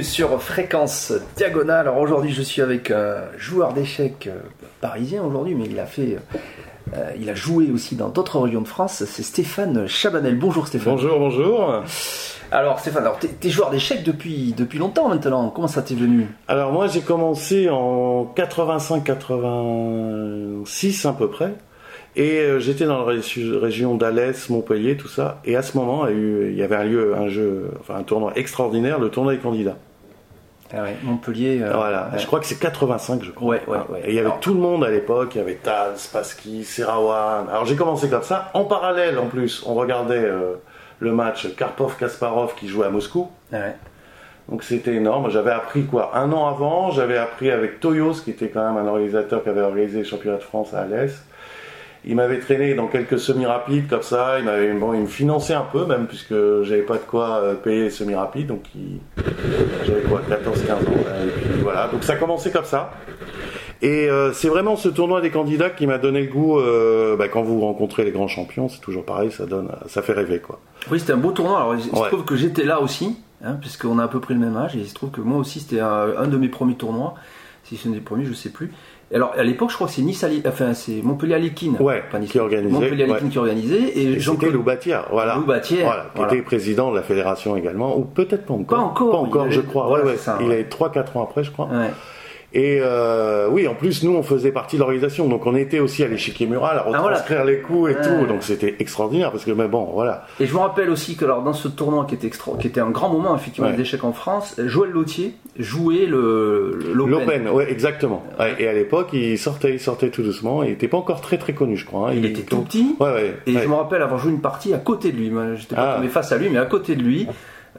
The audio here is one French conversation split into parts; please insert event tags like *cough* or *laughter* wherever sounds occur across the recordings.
Bienvenue sur Fréquence Diagonale. Alors aujourd'hui, je suis avec un joueur d'échecs euh, parisien aujourd'hui, mais il a fait, euh, il a joué aussi dans d'autres régions de France. C'est Stéphane Chabanel. Bonjour Stéphane. Bonjour, bonjour. Alors Stéphane, alors t'es, joueur d'échecs depuis depuis longtemps maintenant. Comment ça t'est venu? Alors moi j'ai commencé en 85-86 à peu près. Et euh, j'étais dans la ré- région d'Alès, Montpellier, tout ça. Et à ce moment, il y avait un lieu, un jeu, enfin un tournoi extraordinaire, le tournoi des candidats. Ah ouais, Montpellier. euh, voilà. ouais. Je crois que c'est 85, je crois. Ouais, ouais, ouais. Et il y avait Alors- tout le monde à l'époque. Il y avait Tal, Spassky, Serawan. Alors j'ai commencé comme ça. En parallèle, en plus, on regardait euh, le match Karpov-Kasparov qui jouait à Moscou. Ah ouais. Donc c'était énorme. J'avais appris quoi Un an avant, j'avais appris avec Toyos, qui était quand même un organisateur qui avait organisé les championnats de France à Alès. Il m'avait traîné dans quelques semi-rapides comme ça. Il m'avait bon, il me finançait un peu même puisque j'avais pas de quoi euh, payer les semi-rapides. Donc il- j'avais quoi 14-15 ans. hein, Et puis voilà. Donc ça a commencé comme ça. Et euh, c'est vraiment ce tournoi des candidats qui m'a donné le goût. euh, bah, quand vous rencontrez les grands champions, c'est toujours pareil. Ça donne, ça fait rêver quoi. Oui, c'était un beau tournoi. Alors, il se Ouais. trouve que j'étais là aussi, hein, puisqu'on a à peu près le même âge, et il se trouve que moi aussi, c'était un, un de mes premiers tournois. Si c'est un des premiers, je sais plus. Alors, à l'époque, je crois que c'est Nice, enfin, c'est Montpellier Alekin. Ouais, qui organisait, Montpellier ouais. qui organisait, et Jean-Claude Lou Batière, voilà. Lou Batière, Voilà, qui voilà. était président de la fédération également, ou peut-être pas encore. Pas encore, Pas encore, je crois. voilà, ouais, ça, il est 3-4 ans après, je crois. Et euh, oui, en plus, nous, on faisait partie de l'organisation. Donc, on était aussi à l'échiquier mural à Ah, voilà. retranscrire les coups et tout. Donc, c'était extraordinaire parce que, mais bon, voilà. Et je me rappelle aussi que alors, dans ce tournoi qui était, extra, qui était un grand moment effectivement Ouais. des échecs en France, Joël Lautier jouait le l'Open. L'Open, ouais, exactement. Ouais, et à l'époque, il sortait, il sortait tout doucement. Il était pas encore très, très connu, je crois. hein. Il était tout petit. Ouais, ouais. Et je me rappelle avoir joué une partie à côté de lui. J'étais pas Ah. tombé face à lui, mais à côté de lui,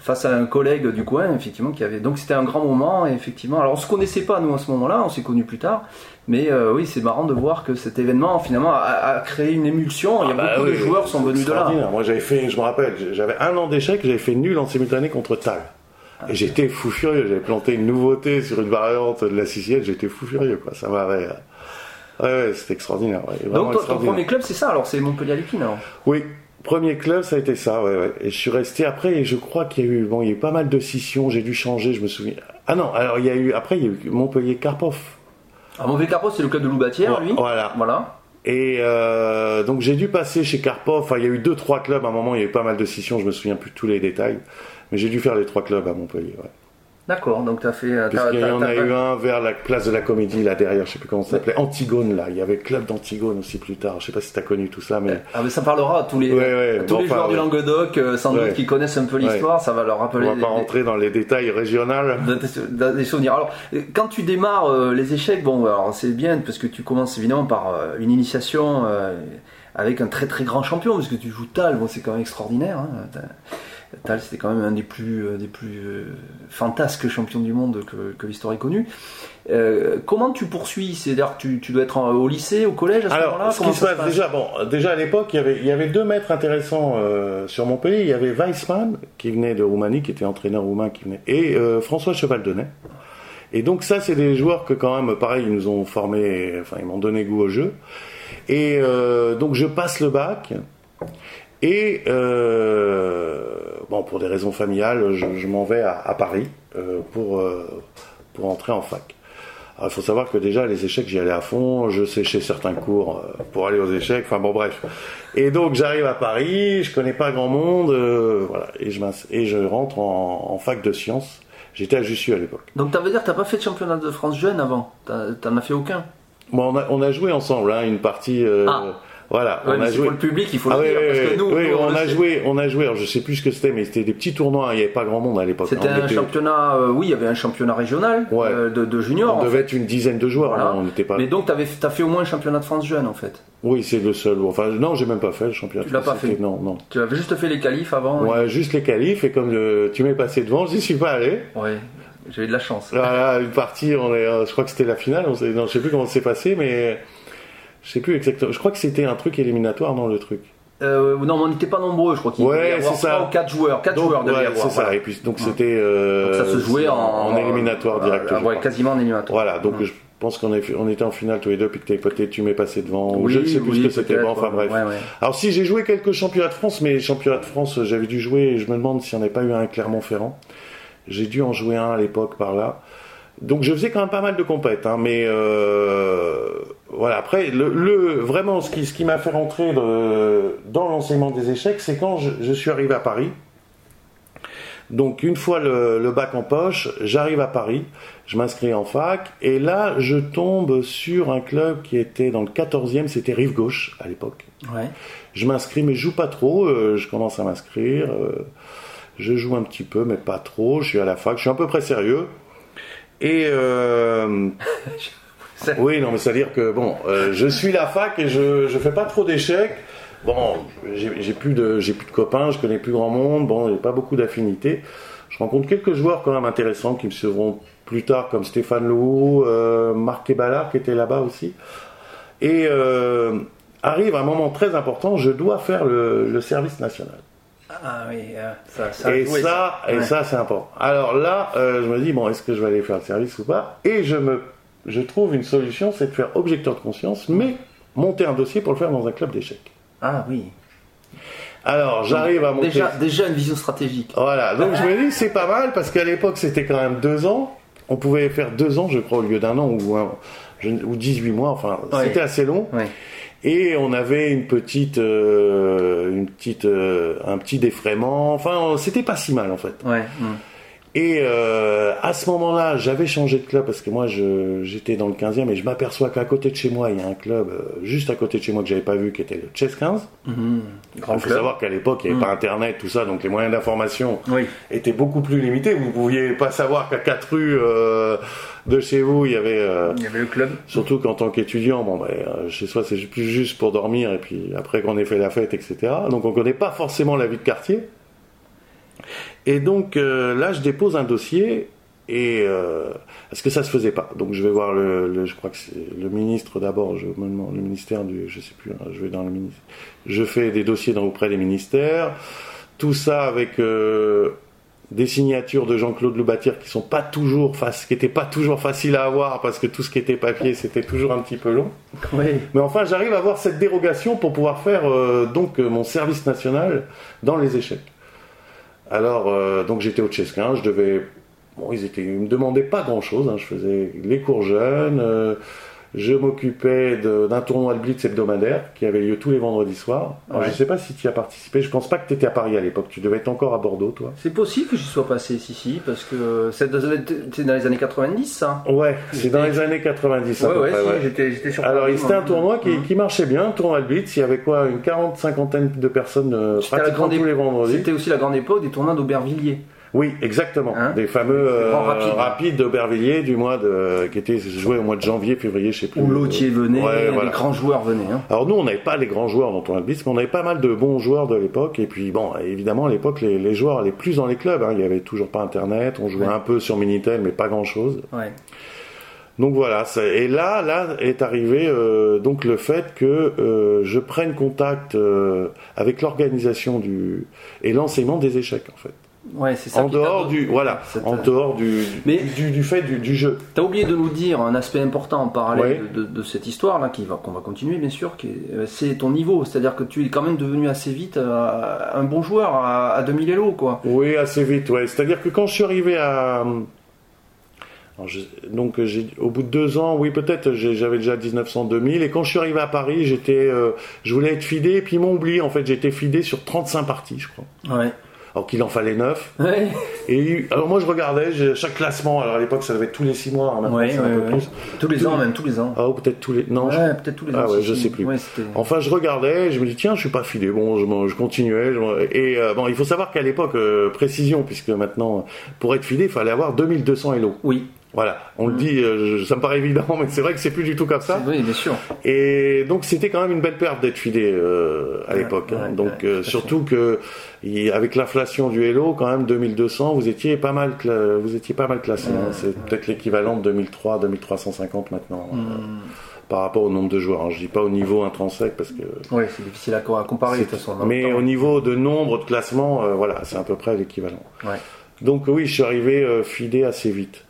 face à un collègue du coin, effectivement, qui avait. Donc c'était un grand moment, et effectivement. Alors on se connaissait pas nous à ce moment-là, on s'est connus plus tard. Mais euh, oui, c'est marrant de voir que cet événement finalement a, a créé une émulsion. Il y a Ah bah beaucoup de joueurs sont venus de là. Moi, j'avais fait, je me rappelle, j'avais un an d'échec, j'avais fait nul en simultané contre Tal. Ah. Et j'étais fou furieux. J'avais planté une nouveauté sur une variante de la Sicilienne. J'étais fou furieux, quoi. Ça m'avait. euh, Ouais, ouais, c'était extraordinaire. ouais, Donc toi, ton premier club, c'est ça. Alors c'est Montpellier Alekin. Alors? Oui, premier club, ça a été ça, ouais, ouais. Et je suis resté après, et je crois qu'il y a eu, bon, il y a eu pas mal de scissions. J'ai dû changer, je me souviens. Ah non, alors il y a eu, après, il y a eu Montpellier Karpov. Alors Montpellier Carpos, c'est le club de Loubatière, lui. Voilà. Voilà. Et euh, donc j'ai dû passer chez Karpov. Enfin, il y a eu deux, trois clubs. À un moment, il y a eu pas mal de scissions. Je me souviens plus de tous les détails. Mais j'ai dû faire les trois clubs à Montpellier. Ouais. D'accord. Donc t'as fait. euh, t'as- Puisqu'il y en a eu un vers la place de la Comédie là derrière. Je sais plus comment ça s'appelait. Antigone là. Il y avait club d'Antigone aussi plus tard. Je sais pas si t'as connu tout ça, mais Ah mais ça parlera à tous les, Ouais, ouais, à tous bon, les enfin, joueurs du. Languedoc, euh, sans doute qui connaissent un peu l'histoire, ça va leur on rappeler va des, pas rentrer dans les détails régionaux. des- des souvenirs. Alors, quand tu démarres euh, les échecs, bon, alors c'est bien parce que tu commences évidemment par euh, une initiation euh, avec un très très grand champion, parce que tu joues Tal, bon, c'est quand même extraordinaire. Hein, Tal, c'était quand même un des plus, euh, des plus euh, fantasques champions du monde que, que l'histoire ait connu. Euh, comment tu poursuis? C'est-à-dire que tu, tu dois être en- au lycée, au collège à ce moment-là? Alors, ce Comment qui se passe? Déjà, bon, déjà à l'époque, il y avait, il y avait deux maîtres intéressants euh, sur Montpellier. Il y avait Weissmann, qui venait de Roumanie, qui était entraîneur roumain, qui venait, et euh, François Cheval-Denay. Et donc ça, c'est des joueurs que quand même, pareil, ils nous ont formés, enfin, ils m'ont donné goût au jeu. Et donc je passe le bac. Et euh, bon, pour des raisons familiales, je, je m'en vais à, à Paris euh, pour euh, pour entrer en fac. Alors, il faut savoir que déjà les échecs, j'y allais à fond. Je séchais certains cours euh, pour aller aux échecs. Enfin bon, bref. Et donc j'arrive à Paris, je connais pas grand monde, voilà, et je et je rentre en, en fac de sciences. J'étais à Jussieu à l'époque. Donc ça veut dire que t'as pas fait de championnat de France jeune avant T'en as fait aucun Bon, on a, on a joué ensemble, hein, une partie. Ah. Voilà, Ouais, on a joué. pour le public, il faut Ah le dire. oui, parce que oui, nous, oui, nous, on, a sait. joué, on a joué. Alors, je sais plus ce que c'était, mais c'était des petits tournois. hein, Il n'y avait pas grand monde à l'époque. C'était hein, un était- championnat, euh, oui, il y avait un championnat régional Ouais. euh, de, de juniors. On devait être une dizaine de joueurs. Voilà. on n'était pas. Mais donc, tu as fait au moins un championnat de France jeune, en fait. Oui, c'est le seul. Enfin, non, j'ai même pas fait le championnat. Tu l'as pas fait Non, non. Tu avais juste fait les qualifs avant. Ouais, juste les qualifs. Et comme euh, tu m'es passé devant, j'y suis pas allé. Ouais, j'ai eu de la chance. Voilà, une partie, on est, je crois que c'était la finale. On non, je sais plus comment c'est passé, mais je sais plus exactement. Je crois que c'était un truc éliminatoire dans le truc. Euh, non, mais on n'était pas nombreux, je crois qu'il Ouais, y avoir c'est ça. trois ou 4 joueurs. 4 Donc, joueurs ouais, avoir. c'est ça. Et puis donc c'était. euh, Donc ça se jouait en, en éliminatoire euh, direct. euh, je ouais, quasiment en éliminatoire. Voilà, donc je pense qu'on on était en finale tous les deux, puis que t'es peut-être tu m'es passé devant, ou Oui, je ne sais plus oui, ce que c'était. Bon, enfin bref. Alors si j'ai joué quelques championnats de France, mais championnats de France, j'avais dû jouer, je me demande s'il n'y en avait pas eu un à Clermont-Ferrand. J'ai dû en jouer un à l'époque par là. Donc je faisais quand même pas mal de compètes, hein, mais euh, voilà. Après, le, vraiment, ce qui, ce qui m'a fait rentrer dans l'enseignement des échecs, c'est quand je, suis arrivé à Paris. Donc une fois le, bac en poche, j'arrive à Paris, je m'inscris en fac, et là je tombe sur un club qui était dans le 14e, c'était Rive Gauche à l'époque. Ouais. Je m'inscris, mais je joue pas trop, euh, je commence à m'inscrire, euh, je joue un petit peu, mais pas trop, je suis à la fac, je suis à peu près sérieux. Et euh, *laughs* oui, non, mais c'est-à-dire que bon, euh, je suis la fac et je je fais pas trop d'échecs. Bon, j'ai plus de j'ai plus de copains, je connais plus grand monde. Bon, j'ai pas beaucoup d'affinités. Je rencontre quelques joueurs quand même intéressants qui me seront plus tard, comme Stéphane Lou, euh, Marc Keballard qui était là-bas aussi. Et euh, arrive un moment très important, je dois faire le, le service national. Ah oui, euh, ça, ça et ça, et ça c'est important. Alors là, euh, je me dis bon, est-ce que je vais aller faire le service ou pas? Et je me, je trouve une solution, c'est de faire objecteur de conscience, mais monter un dossier pour le faire dans un club d'échecs. Ah oui. Alors j'arrive à monter. Déjà, déjà une vision stratégique. Voilà, donc je me dis c'est pas mal parce qu'à l'époque c'était quand même deux ans. On pouvait faire deux ans, je crois, au lieu d'un an ou, un, ou 18 mois. Enfin, c'était assez long. Ouais et on avait une petite, euh, une petite, euh, un petit défraiement. Enfin, c'était pas si mal en fait. Et euh, à ce moment-là, j'avais changé de club parce que moi, j'étais dans le 15e et je m'aperçois qu'à côté de chez moi, il y a un club juste à côté de chez moi que j'avais pas vu, qui était le Chess 15. Mhm. Il faut savoir qu'à l'époque, il n'y avait pas mhm. Internet, tout ça, donc les moyens d'information étaient beaucoup plus limités. Vous ne pouviez pas savoir qu'à quatre rues de chez vous, il y avait. Euh, il y avait le club. Surtout qu'en tant qu'étudiant, bon, ben, euh, chez soi, c'est plus juste pour dormir et puis après qu'on ait fait la fête, etc. Donc on connaît pas forcément la vie de quartier. Et donc euh, là, je dépose un dossier et parce que ça se faisait pas. Donc je vais voir le, je crois que c'est le ministre d'abord, je me demande le ministère du, je sais plus, hein, je vais dans le ministère. Je fais des dossiers dans, auprès des ministères. Tout ça avec des signatures de Jean-Claude Loubatir qui sont pas toujours qui étaient pas toujours faciles à avoir parce que tout ce qui était papier c'était toujours un petit peu long. Mais enfin, j'arrive à avoir cette dérogation pour pouvoir faire euh, donc euh, mon service national dans les échecs. Alors euh, donc j'étais au Chesquin, je devais bon ils étaient ils me demandaient pas grand chose, hein. je faisais les cours jeunes je m'occupais d'un tournoi de blitz hebdomadaire qui avait lieu tous les vendredis soirs. Alors, Je ne sais pas si tu y as participé. Je pense pas que tu étais à Paris à l'époque. Tu devais être encore à Bordeaux, toi. C'est possible que j'y sois passé, si, si, parce que c'est dans les années 90, ça. Ouais, c'est dans les années 90. Ouais, ouais, j'étais sur Alors, c'était un tournoi qui, marchait bien, un tournoi de blitz. Il y avait quoi Une quarante, cinquantaine de personnes euh, pratiquement tous les vendredis. C'était aussi la grande époque des tournois d'Aubervilliers. Oui, exactement. Hein des fameux euh, rapides d'Aubervilliers du mois de, qui étaient joués au mois de janvier, février, je sais plus. Où Lautier venait, les grands joueurs venaient. Hein. Alors nous, on n'avait pas les grands joueurs dont on a mais on avait pas mal de bons joueurs de l'époque. Et puis bon, évidemment, à l'époque, les, les, joueurs allaient plus dans les clubs. Hein. Il y avait toujours pas Internet. On jouait un peu sur Minitel, mais pas grand chose. Ouais. Donc voilà, et là, là est arrivé euh, donc le fait que euh, je prenne contact euh, avec l'organisation du et l'enseignement des échecs en fait. Ouais, c'est ça. En dehors du, voilà, en dehors du, du, fait du, du jeu. T'as oublié de nous dire un aspect important en parallèle de, cette histoire là, qui va, qu'on va continuer bien sûr, euh, c'est ton niveau, c'est-à-dire que tu es quand même devenu assez vite euh, un bon joueur à, à 2000 Elo, quoi. Oui, assez vite, ouais. C'est-à-dire que quand je suis arrivé à, donc au bout de deux ans, oui peut-être, j'avais déjà 1900-2000 et quand je suis arrivé à Paris, j'étais, euh, je voulais être fidé et puis ils m'ont oublié en fait, j'étais fidé sur 35 parties, je crois. Ouais alors qu'il en fallait neuf. Et alors moi je regardais chaque classement. Alors à l'époque ça devait être tous les six mois. Hein, ouais, Tous les ans même tous les ans. Ah ou peut-être tous les non. peut-être tous les ah, ans. Ah ouais, je sais plus. enfin je regardais, je me dis tiens je suis pas filé. Bon je, je continuais. et euh, bon il faut savoir qu'à l'époque euh, précision puisque maintenant pour être filé il fallait avoir 2200 Elo. Oui. Voilà, on le dit, euh, ça me paraît évident, *laughs* mais c'est vrai que c'est plus du tout comme ça. Oui, bien sûr. Et donc c'était quand même une belle perte d'être filé euh, à l'époque. Hein. donc euh, surtout que avec l'inflation du Hello, quand même 2200, vous étiez pas mal, vous étiez pas mal classé. Hein. C'est peut-être l'équivalent de 2003, 2350 maintenant. Mm. par rapport au nombre de joueurs. Je je dis pas au niveau intrinsèque parce que. Oui, c'est difficile à comparer de toute façon. Mais au niveau de nombre de classements, voilà, c'est à peu près l'équivalent. Donc oui, je suis arrivé filé assez vite.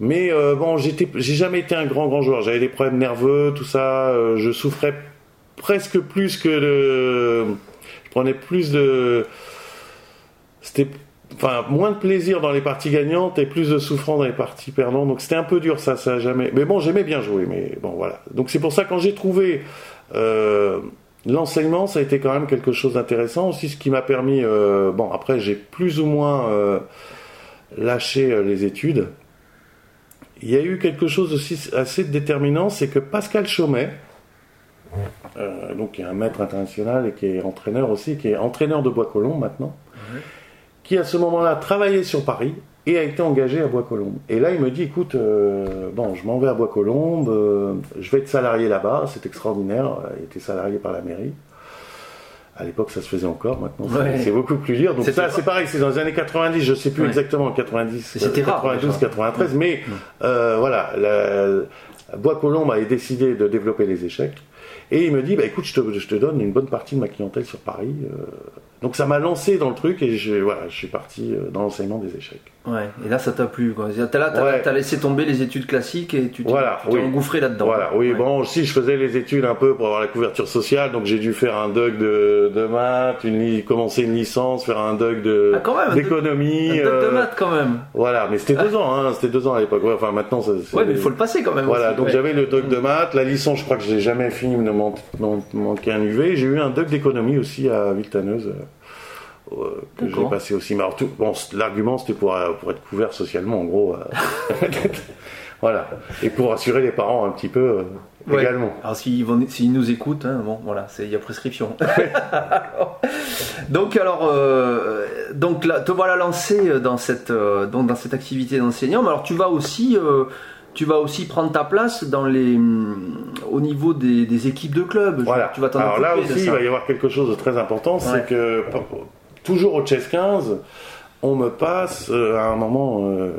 Mais euh, bon, j'ai jamais été un grand grand joueur. J'avais des problèmes nerveux, tout ça. Euh, je souffrais presque plus que de. Je prenais plus de. C'était enfin moins de plaisir dans les parties gagnantes et plus de souffrance dans les parties perdantes. Donc c'était un peu dur ça, ça a jamais. Mais bon, j'aimais bien jouer, mais bon voilà. Donc c'est pour ça quand j'ai trouvé euh, l'enseignement, ça a été quand même quelque chose d'intéressant aussi, ce qui m'a permis. Bon après j'ai plus ou moins lâché les études. Il y a eu quelque chose aussi assez déterminant, c'est que Pascal Chaumet, donc qui est un maître international et qui est entraîneur aussi, qui est entraîneur de Bois-Colombes maintenant qui à ce moment-là travaillait sur Paris et a été engagé à Bois-Colombes. Et là, il me dit, écoute, euh, bon, je m'en vais à Bois-Colombes, euh, je vais être salarié là-bas, c'est extraordinaire, il était salarié par la mairie. À l'époque, ça se faisait encore, maintenant c'est beaucoup plus dur. Donc ça, c'est pareil, c'est dans les années 90, je sais plus exactement, 90, c'était 92, 93, mais euh, voilà, Bois-Colombes avait décidé de développer les échecs. Et il me dit, bah, écoute, je te, je te, donne une bonne partie de ma clientèle sur Paris. Donc ça m'a lancé dans le truc et je, voilà, je suis parti euh, dans l'enseignement des échecs. Ouais, et là ça t'a plu quoi. T'as, t'as, laissé tomber les études classiques et tu t'es, voilà, engouffré là-dedans. Voilà, oui, bon, aussi je faisais les études un peu pour avoir la couverture sociale, donc j'ai dû faire un doc de, de maths, une, commencer une licence, faire un doc de, ah, d'économie. Un, doc de euh, maths quand même. Voilà, mais c'était deux ans, hein, c'était deux ans à l'époque. enfin maintenant ça, Ouais, mais il faut le passer quand même. Voilà, donc j'avais le doc de maths, la licence, je crois que je l'ai jamais fini, il me manquait un UV. J'ai eu un doc d'économie aussi à Viltaneuse. Euh, que j'ai passé aussi. Mais bon, l'argument c'était pour, euh, pour être couvert socialement en gros. Euh. *laughs* voilà. Et pour assurer les parents un petit peu également. Alors s'ils nous écoutent, hein, bon voilà, il y a prescription. *laughs* donc alors, donc là, te voilà lancé dans cette, donc, dans cette activité d'enseignant. Mais alors tu vas aussi tu vas aussi prendre ta place dans les, au niveau des, équipes de club. Voilà. Tu vas Alors là aussi, il va y avoir quelque chose de très important, c'est que toujours au Chess 15, on me passe euh, à un moment, euh,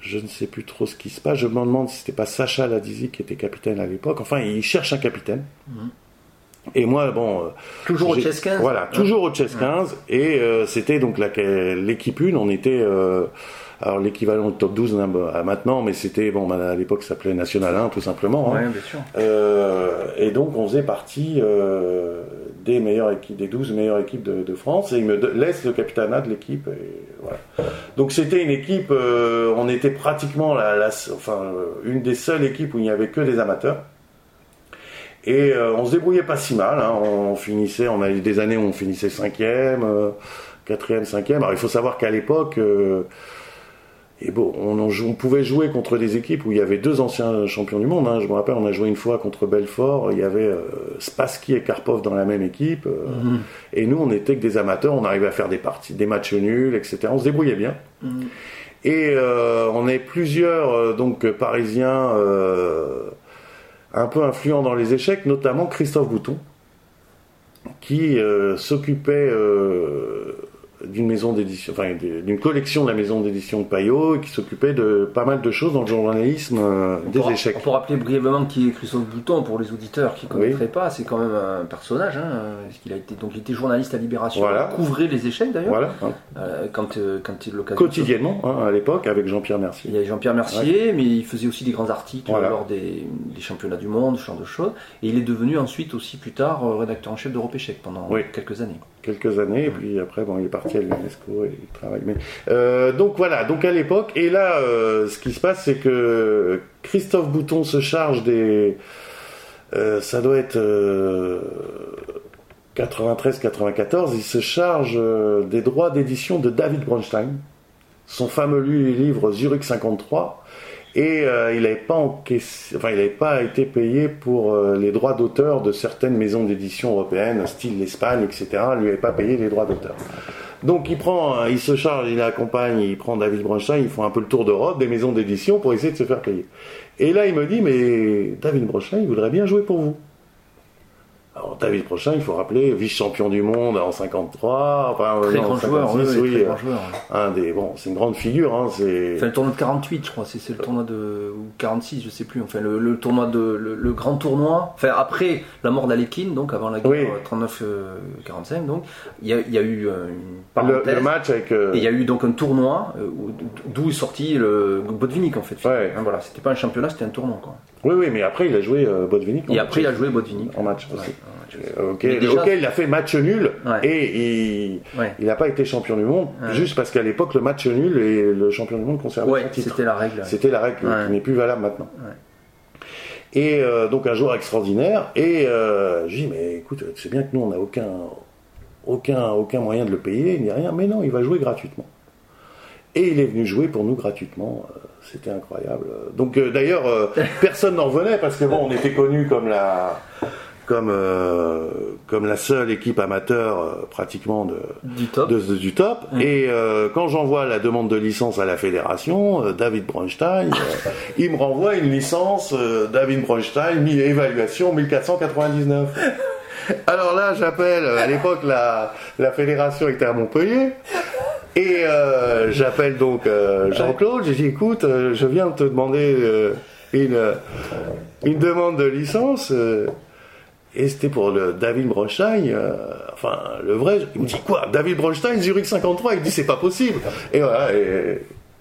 je ne sais plus trop ce qui se passe, je me demande si c'était pas Sacha Ladizi qui était capitaine à l'époque. Enfin, il cherche un capitaine. Mhm. Et moi, bon. Euh, toujours au Chess 15 Voilà, toujours au Chess 15. Et c'était donc l'équipe 1, on était alors l'équivalent de top 12 bah, maintenant, mais c'était, bon, bah, à l'époque ça s'appelait National 1 tout simplement. Hein. bien sûr. Et donc on faisait partie des meilleures équipes, des 12 meilleures équipes de, France, et il me laisse le capitanat de l'équipe. Donc c'était une équipe, euh, on était pratiquement la, enfin, une des seules équipes où il n'y avait que des amateurs. Et on se débrouillait pas si mal. Hein. On finissait, on a eu des années où on finissait cinquième, quatrième, cinquième. Alors il faut savoir qu'à l'époque, et bon, on, pouvait jouer contre des équipes où il y avait deux anciens champions du monde. Hein. Je me rappelle, on a joué une fois contre Belfort. Il y avait euh, Spassky et Karpov dans la même équipe. Euh, mhm. Et nous, on était que des amateurs. On arrivait à faire des parties, des matchs nuls, etc. On se débrouillait bien. Mhm. Et euh, on est plusieurs donc parisiens un peu influents dans les échecs, notamment Christophe Bouton, qui s'occupait d'une maison d'édition, enfin d'une collection de la maison d'édition de Payot qui s'occupait de pas mal de choses dans le journalisme euh, des échecs. Peut rappeler brièvement qui est Christophe Bouton pour les auditeurs qui ne connaîtraient pas. C'est quand même un personnage. Hein, qu'il a été donc il était journaliste à Libération, il couvrait les échecs d'ailleurs. Voilà. Euh, quand euh, quand il l'occasion. Quotidiennement hein, à l'époque avec Jean-Pierre Mercier. Il y avait Jean-Pierre Mercier, mais il faisait aussi des grands articles lors des, championnats du monde, ce genre de choses. Et il est devenu ensuite aussi plus tard rédacteur en chef d'Europe Échec pendant quelques années quelques années, et puis après, bon, il est parti à l'UNESCO et il travaille. Mais, euh, donc voilà, donc à l'époque, et là, euh, ce qui se passe, c'est que Christophe Bouton se charge des. Euh, ça doit être 93-94, il se charge des droits d'édition de David Bronstein, son fameux livre Zurich 53 et euh, il n'avait pas encaissé, enfin, il pas été payé pour euh, les droits d'auteur de certaines maisons d'édition européennes, style l'Espagne, etc. Il lui avait pas payé les droits d'auteur. Donc il prend, il se charge, il accompagne, il prend David Bronstein, ils font un peu le tour d'Europe des maisons d'édition pour essayer de se faire payer. Et là il me dit mais David Bronstein, il voudrait bien jouer pour vous. Alors, David Prochain, il faut rappeler, vice-champion du monde en 53, enfin, très grand joueur, oui, très grand joueur. Un des, bon, c'est une grande figure, hein, c'est. Enfin, le tournoi de 48, je crois, c'est, le tournoi de, ou 46, je sais plus, enfin, le, tournoi de, le, grand tournoi, enfin, après la mort d'Alekin, donc avant la guerre 39-45, euh, donc, il y a, y a, eu euh, une parenthèse. Le, match avec. Euh, et il y a eu donc un tournoi, d'où est sorti le Botvinnik, en fait. Ouais. Hein, voilà, c'était pas un championnat, c'était un tournoi, quoi. Oui, oui, mais après il a joué euh, Botvinnik. Et match. après, il a joué Botvinnik. en match aussi. Ouais, en match aussi. Euh, ok, Mais déjà- ok, il a fait match nul Ouais. et il Ouais. n'a pas été champion du monde juste parce qu'à l'époque le match nul et le champion du monde conservait Ouais, c'était la règle. C'était la règle qui n'est plus valable maintenant. Et euh, donc un joueur extraordinaire. Et euh, je dis mais écoute, tu sais bien que nous on n'a aucun, aucun, aucun moyen de le payer ni rien. Mais non, il va jouer gratuitement. Et il est venu jouer pour nous gratuitement. Euh, C'était incroyable. Donc euh, d'ailleurs, euh, *laughs* personne n'en revenait parce que bon, on était connu comme la, comme, euh, comme la seule équipe amateur pratiquement de, Du top. de- de- du top. Et quand j'envoie la demande de licence à la fédération, David Bronstein, il me renvoie une licence David Bronstein, évaluation 1499. Alors là, j'appelle, à l'époque, la, la fédération était à Montpellier. Et euh, j'appelle donc euh, Jean-Claude, j'ai dit écoute, euh, je viens de te demander une, une demande de licence. et c'était pour le David Bronstein, enfin le vrai. Il me dit quoi David Bronstein, Zurich 53 Il me dit c'est pas possible. Et voilà, et,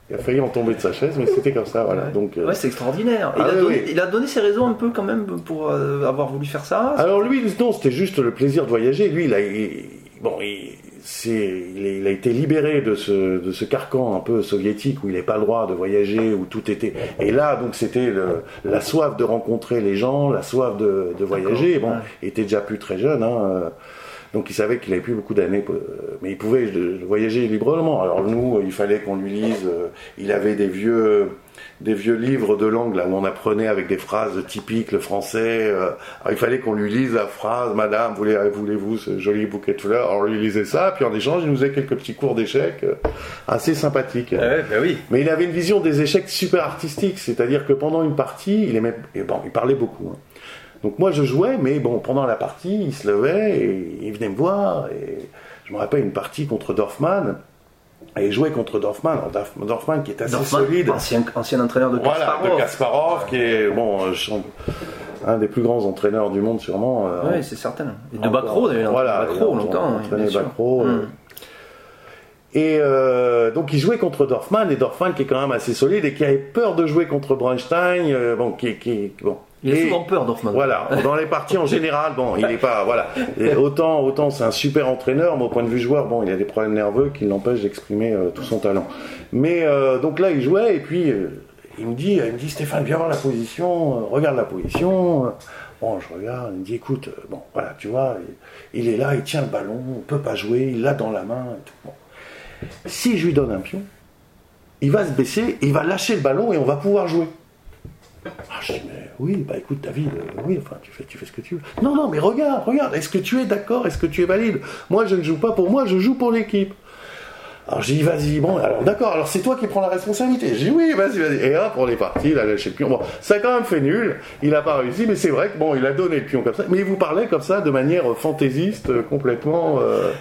il a failli en tomber de sa chaise, mais c'était comme ça, voilà. Donc, euh, Ouais, c'est extraordinaire. Il, Ah a oui, donné, oui. il a donné ses raisons un peu quand même pour euh, avoir voulu faire ça. Alors lui, non, c'était juste le plaisir de voyager. Lui, il a, il- bon, il, il, est- il a été libéré de ce, de ce carcan un peu soviétique où il n'avait pas le droit de voyager, où tout était. Et là, donc, c'était la soif de rencontrer les gens, la soif de, de voyager. Bon, ouais. il était déjà plus très jeune, hein, euh, donc il savait qu'il n'avait plus beaucoup d'années, euh, mais il pouvait euh, voyager librement. Alors nous, il fallait qu'on lui lise. il avait des vieux des vieux livres de langue là où on apprenait avec des phrases typiques le français. euh, alors, il fallait qu'on lui lise la phrase Madame, voulez- voulez-vous ce joli bouquet de fleurs? Alors on lui lisait ça, puis en échange il nous faisait quelques petits cours d'échecs euh, assez sympathiques. Ouais, bah oui. Mais il avait une vision des échecs super artistique, c'est-à-dire que pendant une partie, il aimait, et bon, il parlait beaucoup. hein. Donc moi je jouais, mais bon, pendant la partie, il se levait et il venait me voir. Et je me rappelle une partie contre Dorfman. Et jouait contre Dorfman, Dorfman qui est assez Dorfman, solide. Ancien, ancien entraîneur de Voilà, Kasparov. de Kasparov, qui est bon, euh, un des plus grands entraîneurs du monde sûrement. euh, Oui, c'est certain. Et de. Bacro d'ailleurs. Voilà, Bacro longtemps. entraîné sûr. Bacro, euh, Mm. Et euh, donc il jouait contre Dorfman, et Dorfman qui est quand même assez solide et qui avait peur de jouer contre Bronstein, euh, bon, qui, qui bon. Il a Et- souvent peur, Dorfman. Voilà, dans les parties en *laughs* général, bon, il n'est pas, voilà. Et autant, autant c'est un super entraîneur, mais au point de vue joueur, bon, il a des problèmes nerveux qui l'empêchent d'exprimer euh, tout son talent. Mais euh, donc là, il jouait et puis euh, il me dit, il me dit Stéphane, viens voir la position, regarde la position. Bon, je regarde, il me dit, écoute, bon, voilà, tu vois, il, il est là, il tient le ballon, on peut pas jouer, il l'a dans la main. Et tout. Bon. Si je lui donne un pion, il va se baisser, il va lâcher le ballon et on va pouvoir jouer. Ah, je dis, mais oui, bah écoute, David, euh, oui, enfin, tu fais, tu fais ce que tu veux. Non, non, mais regarde, regarde, est-ce que tu es d'accord Est-ce que tu es valide? Moi, je ne joue pas pour moi, je joue pour l'équipe. Alors j'ai dit, vas-y, bon, alors d'accord, alors c'est toi qui prends la responsabilité. J'ai dit, oui, vas-y, vas-y. Et hop, on est parti, il a lâché le pion. Bon, ça a quand même fait nul, il n'a pas réussi, mais c'est vrai que bon, il a donné le pion comme ça. Mais il vous parlait comme ça, de manière fantaisiste, euh, complètement euh,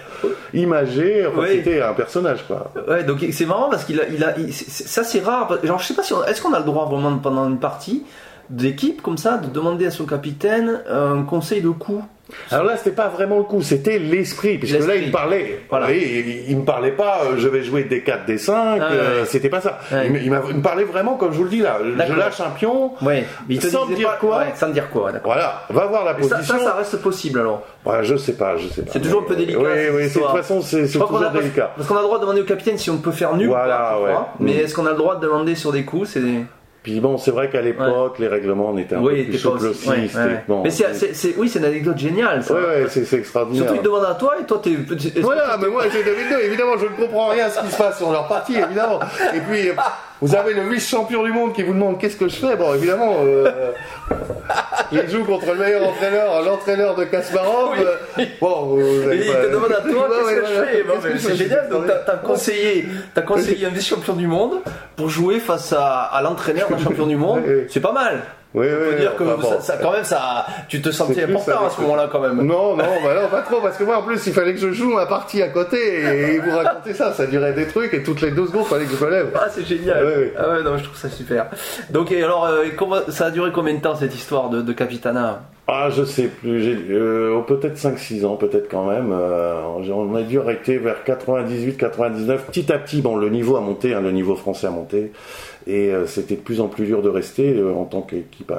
imagée. Enfin, c'était un personnage, quoi. Ouais, donc c'est marrant parce qu'il a, il a, il- c'est- c'est- ça c'est rare. Genre, je sais pas si, est-ce qu'on a le droit vraiment pendant une partie d'équipe comme ça de demander à son capitaine un conseil de coup. Alors là, c'était pas vraiment le coup, c'était l'esprit, puisque là, il me parlait. Voilà. Il, il me parlait pas, euh, je vais jouer des 4, des 5, Ah, euh, ouais. c'était pas ça. Ouais. Il, me- il m'a- il me parlait vraiment comme je vous le dis là. Je lâche un pion, Ouais, il te Sans disait dire pas- quoi Sans dire quoi, voilà, va voir la ça, position. ça, ça reste possible alors. Je sais pas, je sais pas. C'est toujours un peu délicat, Oui, oui, c'est- de toute façon, c'est toujours a délicat. Parce qu'on a le droit de demander au capitaine si on peut faire nul. Voilà. Mais Mm. est-ce qu'on a le droit de demander sur des coups Puis bon, c'est vrai qu'à l'époque, les règlements on était un oui, peu plus souples aussi. aussi. ouais, c'était- ouais. bon, mais c'est, c'est- c'est- oui, c'est une anecdote géniale. Ça. Ouais, c'est c'est extraordinaire. Surtout, il te demande à toi et toi, t'es. Voilà, mais moi II, évidemment, je ne comprends rien à ce qui se passe sur leur partie, évidemment. Et puis, vous avez le vice-champion du monde qui vous demande qu'est-ce que je fais. Bon, évidemment, euh, *laughs* je joue contre le meilleur entraîneur, l'entraîneur de Kasparov. euh, Bon, il te demande à toi qu'est-ce que je fais Bon, que C'est génial, donc t'as, conseillé, t'as conseillé un vice-champion du monde pour jouer face à, à l'entraîneur *laughs* d'un champion du monde. C'est pas mal. Oui, On peut oui, dire que enfin, bon. ça, ça- quand même, ça, tu te sentais important à ce moment-là quand même. Non, non, bah non, pas trop, parce que moi en plus il fallait que je joue ma partie à côté et vous racontez ça, ça durait des trucs et toutes les deux secondes il fallait que je me lève. Ah, c'est génial. Ouais, ouais. Ah ouais, non, je trouve ça super. Donc, et alors, euh, comment, ça a duré combien de temps cette histoire de, de Capitana? Ah, je sais plus. Euh, peut-être 5-6 ans, peut-être quand même. Euh, on a dû arrêter vers 98-99. Petit à petit, bon, le niveau a monté, hein, le niveau français a monté. Et euh, c'était de plus en plus dur de rester en tant qu'équipe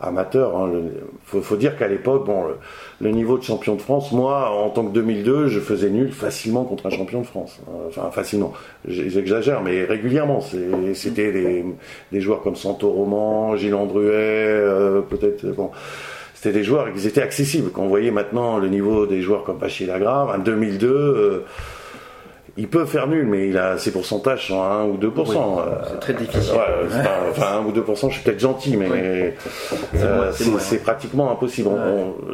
amateur. Il hein. faut, dire qu'à l'époque, bon, le, niveau de champion de France, moi, en tant que 2002, je faisais nul facilement contre un champion de France. Enfin, facilement. J'exagère, mais régulièrement. C'était des, des, joueurs comme Santo Roman, Gilles Andruet, peut-être. Bon c'était des joueurs qui étaient accessibles. Quand on voyait maintenant le niveau des joueurs comme Pachi Lagrave, en 2002, euh, il peut faire nul, mais il a ses pourcentages sont 1 ou 2%. Euh, c'est très difficile. enfin, 1 ou 2%, je suis peut-être gentil, mais euh, c'est pratiquement impossible.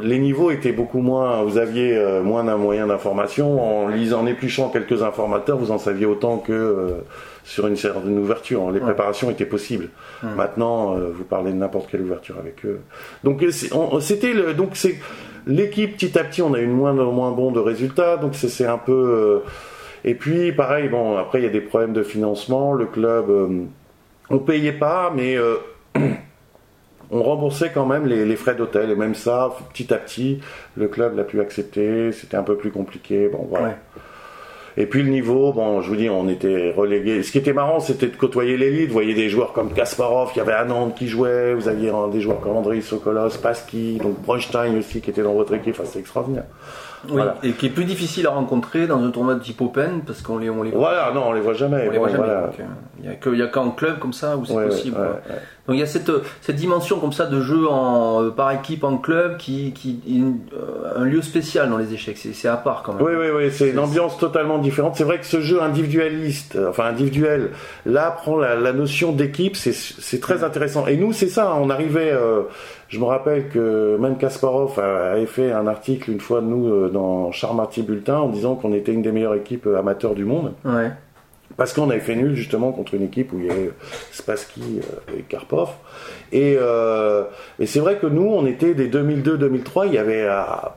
les niveaux étaient beaucoup moins, vous aviez moins d'un moyen d'information. En lisant, en épluchant quelques informateurs, vous en saviez autant que sur une certaine ouverture. Les préparations étaient possibles. Maintenant, euh, vous parlez de n'importe quelle ouverture avec eux. Donc euh, c'était donc c'est l'équipe petit à petit, on a eu moins moins bon de résultats. Donc c'est un peu euh, et puis pareil, bon après il y a des problèmes de financement. Le club, on payait pas, mais *clears throat* on remboursait quand même les, frais d'hôtel et même ça, petit à petit, le club l'a pu accepter. C'était un peu plus compliqué. Bon voilà. Et puis le niveau, bon, je vous dis, on était relégués. Ce qui était marrant, c'était de côtoyer l'élite. Vous voyez des joueurs comme Kasparov, il y avait Anand qui jouait, vous aviez des joueurs comme Andrei Sokolos, Pasky, donc Bronstein aussi qui était dans votre équipe. Enfin, c'est extraordinaire. Oui, et qui est plus difficile à rencontrer dans un tournoi de type Open parce qu'on les, on les voit. Voilà, non, on les voit jamais. les voit jamais. Euh, il n'y a qu'en club comme ça où c'est possible. Donc il y a cette, cette dimension comme ça de jeu en, euh, par équipe en club qui, qui est euh, un lieu spécial dans les échecs. C'est à part quand même. Oui, oui, oui, c'est une ambiance totalement différente. C'est vrai que ce jeu individualiste, enfin individuel, là prend la, notion d'équipe, c'est très intéressant. Et nous, c'est ça, on arrivait. Je me rappelle que même Kasparov avait fait un article une fois de nous euh, dans Charmarty Bulletin en disant qu'on était une des meilleures équipes euh, amateurs du monde. Parce qu'on avait fait nul justement contre une équipe où il y avait Spassky euh, et Karpov. Et, c'est vrai que nous, on était des 2002-2003, il n'y avait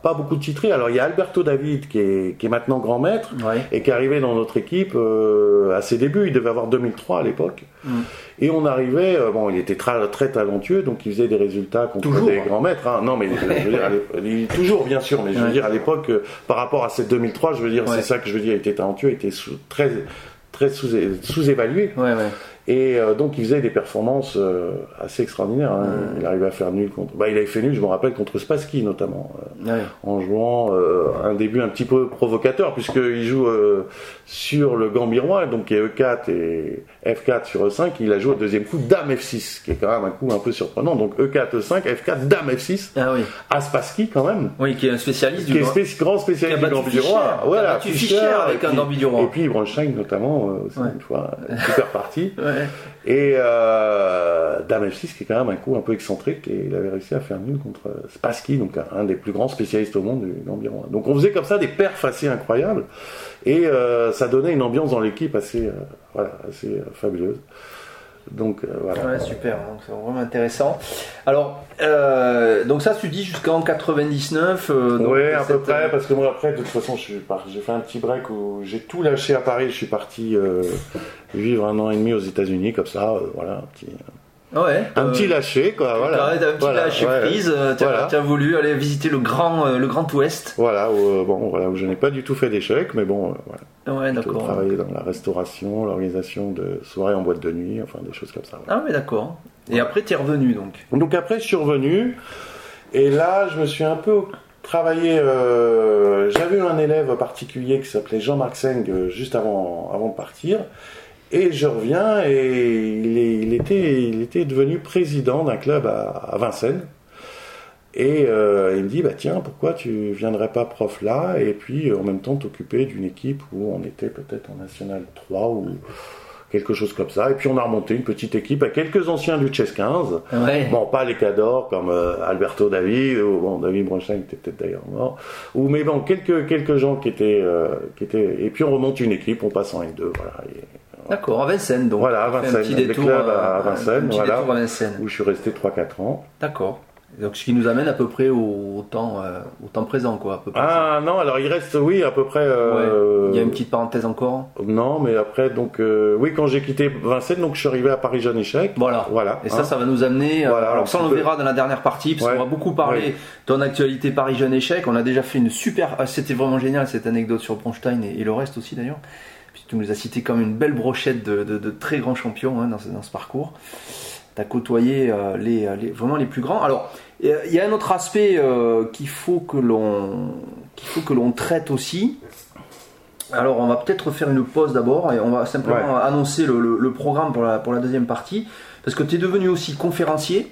pas beaucoup de titrés. Alors il y a Alberto David qui est, maintenant grand maître et qui est arrivé dans notre équipe à ses débuts. Il devait avoir 2003 à l'époque. Mm. Et on arrivait, euh, bon, il était très, très talentueux, donc il faisait des résultats contre des grands maîtres. Hein. Non, mais je veux dire, toujours bien sûr, mais je veux dire à l'époque, euh, par rapport à cette 2003, je veux dire, c'est ça que je veux dire, il était talentueux, il était très très sous-évalué. Et euh, donc il faisait des performances euh, assez extraordinaires. Hein. Il arrivait à faire nul contre. Bah, il avait fait nul, je me rappelle, contre Spassky notamment, euh, en jouant un début un petit peu provocateur, puisqu'il joue sur le Gambirois, donc qui est E4 et F4 sur E5. Il a joué au deuxième coup Dame F6, qui est quand même un coup un peu surprenant. Donc E4, E5, F4, Dame F6. Ah oui. À Spassky quand même. Oui, qui est un spécialiste du qui est grand spécialiste du Gambirois. Voilà. Tu avec un Gambirois. Et puis Bronstein notamment, aussi, une fois, super partie. *laughs* Et euh, Dame F6, qui est quand même un coup un peu excentrique, et il avait réussi à faire nul contre Spassky, donc un, des plus grands spécialistes au monde du environ. Donc on faisait comme ça des perfs assez incroyables, et euh, ça donnait une ambiance dans l'équipe assez euh, fabuleuse. Donc euh, voilà. Ouais, super, hein, c'est vraiment intéressant. Alors, euh, donc ça, tu dis jusqu'en 99. Euh, oui, à peu près, parce que moi après, de toute façon, j'ai fait un petit break où j'ai tout lâché à Paris. Je suis parti vivre un an et demi aux États-Unis, comme ça, voilà, un petit. Ouais, un petit lâché quoi voilà un petit lâcher prise tu as, voulu aller visiter le grand le grand ouest voilà où, bon voilà où je n'ai pas du tout fait d'échec mais bon voilà Ouais, d'accord. travaillé dans la restauration, l'organisation de soirées en boîte de nuit, enfin des choses comme ça. Ah oui, d'accord. Et après, tu es revenu donc Donc après, je suis revenu. Et là, je me suis un peu travaillé. Euh, j'avais un élève particulier qui s'appelait Jean-Marc Seng euh, juste avant, avant de partir. Et je reviens et il, il, était, il était devenu président d'un club à, à Vincennes. Et euh, il me dit, bah tiens, pourquoi tu viendrais pas prof là? Et puis en même temps t'occuper d'une équipe où on était peut-être en National 3 ou quelque chose comme ça. Et puis on a remonté une petite équipe à quelques anciens du Chess 15. Bon, pas les cadors comme euh, Alberto David, ou bon, David Bronstein était peut-être d'ailleurs mort. Ou, mais bon, quelques, quelques gens qui étaient, euh, qui étaient. Et puis on remonte une équipe, on passe en N2. Voilà. D'accord, à Vincennes donc. Voilà, à Vincennes, un petit détour, à Vincennes, voilà, où je suis resté 3-4 ans. D'accord. Donc ce qui nous amène à peu près au, temps, euh, au temps présent, quoi. À peu près. Ah non, alors il reste, oui, à peu près. euh, Il y a une petite parenthèse encore. Non, mais après, donc, euh, oui, quand j'ai quitté Vincennes, donc je suis arrivé à Paris Jeune Échec. Voilà. Voilà. Et hein. ça, ça va nous amener. euh, Voilà, alors ça, on le verra dans la dernière partie, parce Ouais. qu'on va beaucoup parler Ouais. de ton actualité Paris Jeune Échec. On a déjà fait une super. ah, C'était vraiment génial cette anecdote sur Bronstein et, et le reste aussi d'ailleurs. Tu nous as cité comme une belle brochette de, de- de très grands champions hein, dans, ce, dans ce parcours. Tu as côtoyé euh, les, les- vraiment les plus grands. Alors, il y a- il y a un autre aspect euh, qu'il faut que l'on qu'il faut que l'on traite aussi. Alors, on va peut-être faire une pause d'abord et on va simplement Ouais. annoncer le, le- le programme pour la, pour la deuxième partie. Parce que tu es devenu aussi conférencier,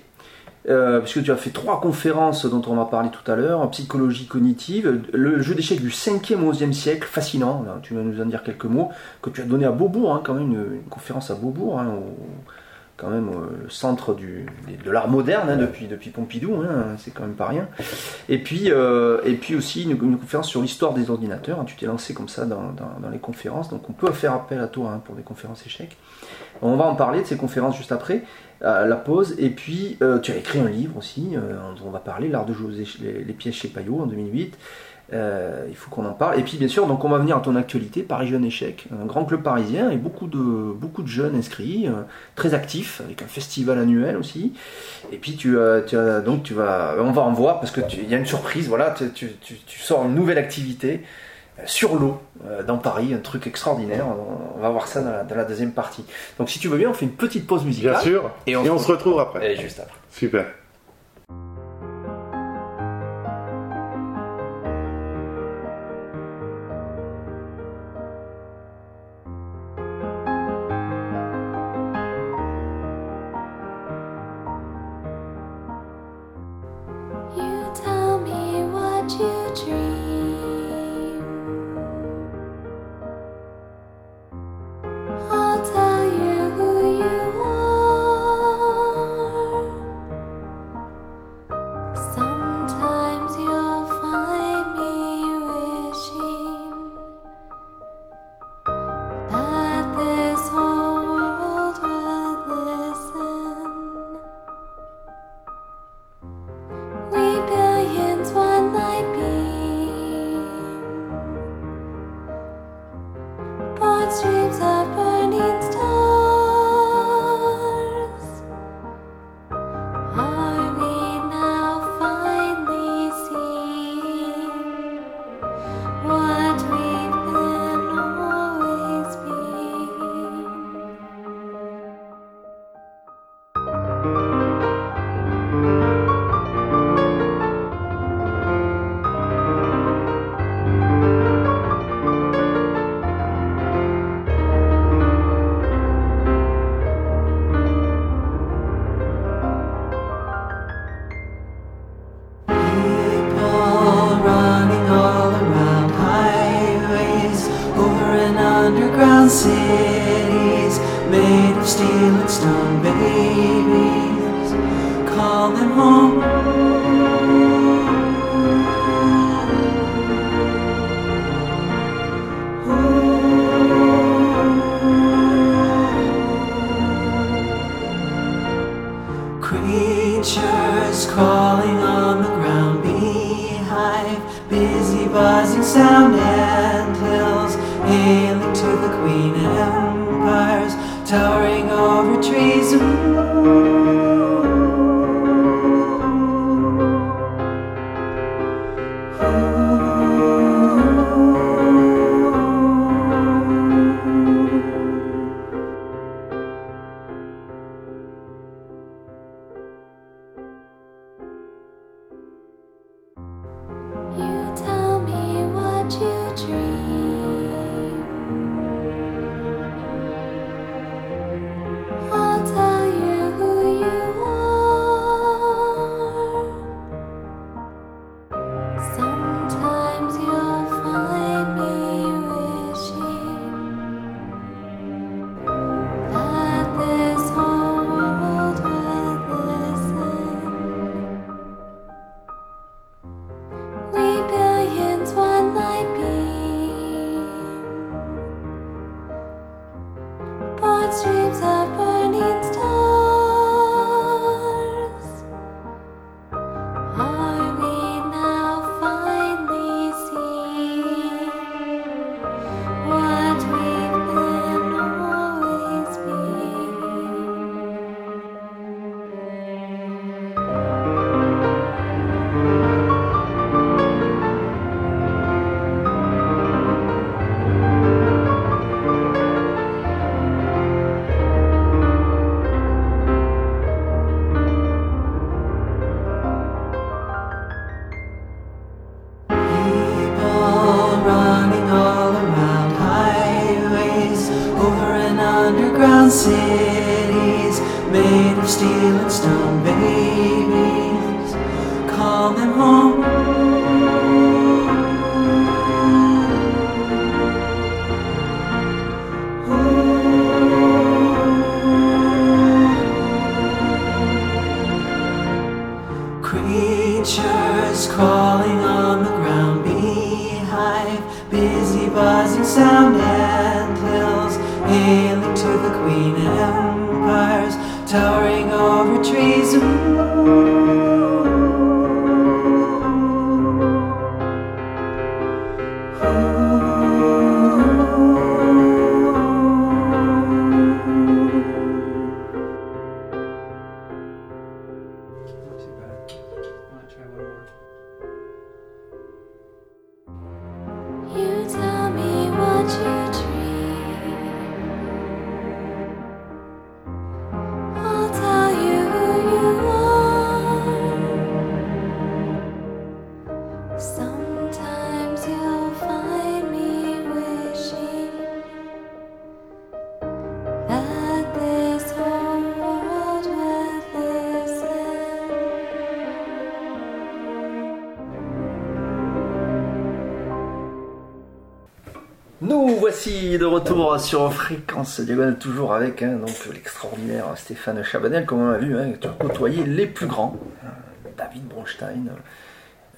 euh, puisque tu as fait trois conférences dont on va parler tout à l'heure, en psychologie cognitive, le jeu d'échecs du 5e au 11e siècle, fascinant, là, tu vas nous en dire quelques mots, que tu as donné à Beaubourg, hein, quand même, une, conférence à Beaubourg, hein, au- quand même euh, le centre de l'art moderne hein, depuis, depuis Pompidou, hein, c'est quand même pas rien. Et puis, euh, et puis aussi une, conférence sur l'histoire des ordinateurs, hein, tu t'es lancé comme ça dans, dans- les conférences, donc on peut faire appel à toi hein, pour des conférences échecs. On va en parler de ces conférences juste après, à la pause. Et puis, euh, tu as écrit un livre aussi, euh, dont on va parler, L'art de jouer les, pièges chez Payot en 2008. Euh, il faut qu'on en parle. Et puis, bien sûr, donc on va venir à ton actualité, Paris Jeune Échec, un grand club parisien et beaucoup de, beaucoup de jeunes inscrits, euh, très actifs, avec un festival annuel aussi. Et puis, tu, donc, tu vas, on va en voir parce que tu- il y a une surprise. Voilà, tu, tu- sors une nouvelle activité euh, sur l'eau euh, dans Paris, un truc extraordinaire. On, va voir ça dans la, dans la deuxième partie. Donc, si tu veux bien, on fait une petite pause musicale. Bien sûr. Et Et on on, se se retrouve après. Et juste après. Super. Creatures crawling on the ground, beehive, busy buzzing sound and hills, hailing to the queen empires, towering over trees. Them home. Sur Fréquence Diagonale, toujours avec hein, donc l'extraordinaire Stéphane Chabanel, comme on a vu, hein, tu as côtoyé les plus grands. hein, David Bronstein,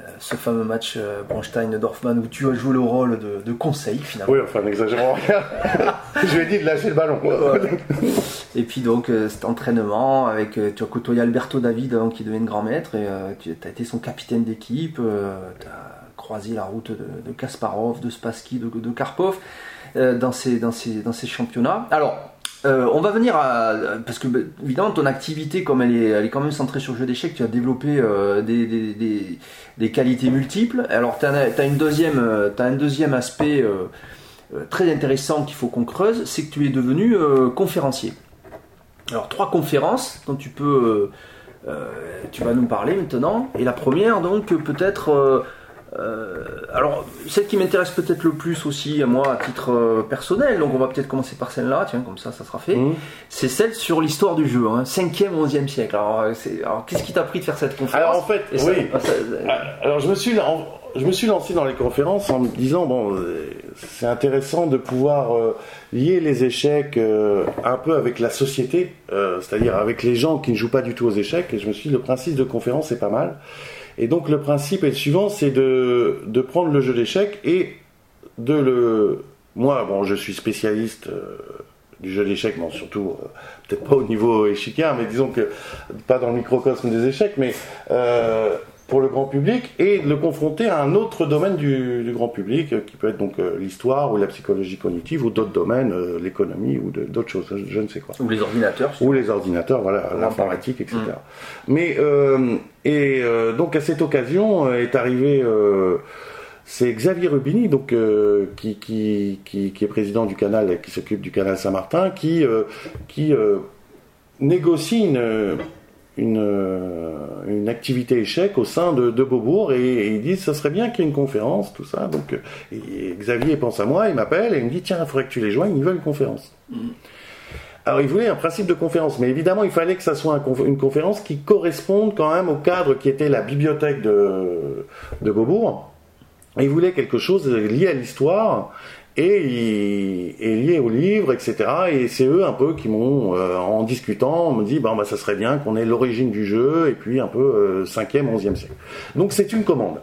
euh, ce fameux match euh, Bronstein-Dorfman où tu as joué le rôle de, de conseil finalement. Oui, enfin, n'exagérons rien. *laughs* Je lui ai dit de lâcher le ballon. Et puis donc euh, cet entraînement avec tu as côtoyé Alberto David avant qu'il devienne grand maître et tu as été son capitaine d'équipe, tu as croisé la route de, de Kasparov, de Spassky, de, de Karpov dans, ces, dans, ces, dans ces championnats. Alors euh, on va venir à. Parce que, bah, évidemment, ton activité, comme elle est, elle est quand même centrée sur le jeu d'échecs, tu as développé euh, des, des, des- qualités multiples. Alors, tu as, euh, t'as un deuxième aspect euh, euh, très intéressant qu'il faut qu'on creuse c'est que tu es devenu euh, conférencier. Alors, trois conférences dont tu peux. euh, euh, tu vas nous parler maintenant. Et la première, donc, euh, peut-être. Euh, alors, celle qui m'intéresse peut-être le plus aussi, moi, à titre euh, personnel, donc on va peut-être commencer par celle-là, tiens, comme ça, ça sera fait. Mmh. C'est celle sur l'histoire du jeu, hein, 5e, 11e siècle. Alors, euh, alors, qu'est-ce qui t'a pris de faire cette conférence Alors en fait, Et oui. ah, ça- Alors je me suis, je me suis lancé dans les conférences en me disant bon, c'est intéressant de pouvoir euh, lier les échecs un peu avec la société, c'est-à-dire avec les gens qui ne jouent pas du tout aux échecs. Et je me suis dit le principe de conférence c'est pas mal. Et donc le principe est le suivant, c'est de prendre le jeu d'échecs et de le. Moi, bon, je suis spécialiste. euh, du jeu d'échecs, bon, surtout euh, peut-être pas au niveau échiquier, mais disons que pas dans le microcosme des échecs, mais euh, pour le grand public et de le confronter à un autre domaine du, du grand public, euh, qui peut être donc euh, l'histoire ou la psychologie cognitive ou d'autres domaines, euh, l'économie ou de- d'autres choses, je, je ne sais quoi. Ou les ordinateurs. Ou les ordinateurs, voilà, l'informatique, etc. Mais et donc à cette occasion est arrivé, c'est Xavier Rubini, donc qui, qui, qui, qui est président du canal, et qui s'occupe du canal Saint-Martin, qui qui négocie une une, euh, une activité échec au sein de, de Beaubourg et, et ils disent ça serait bien qu'il y ait une conférence, tout ça. Donc euh, et Xavier pense à moi, il m'appelle et il me dit tiens, il faudrait que tu les joignes, ils veulent une conférence. Alors il voulait un principe de conférence, mais évidemment il fallait que ça soit une conférence qui corresponde quand même au cadre qui était la bibliothèque de, de Beaubourg. Il voulait quelque chose lié à l'histoire et, il- et lié au livre, etc. Et c'est eux un peu qui m'ont, euh, en discutant, me dit bon bah ça serait bien qu'on ait l'origine du jeu et puis un peu euh, 5e, 11e siècle. Donc c'est une commande.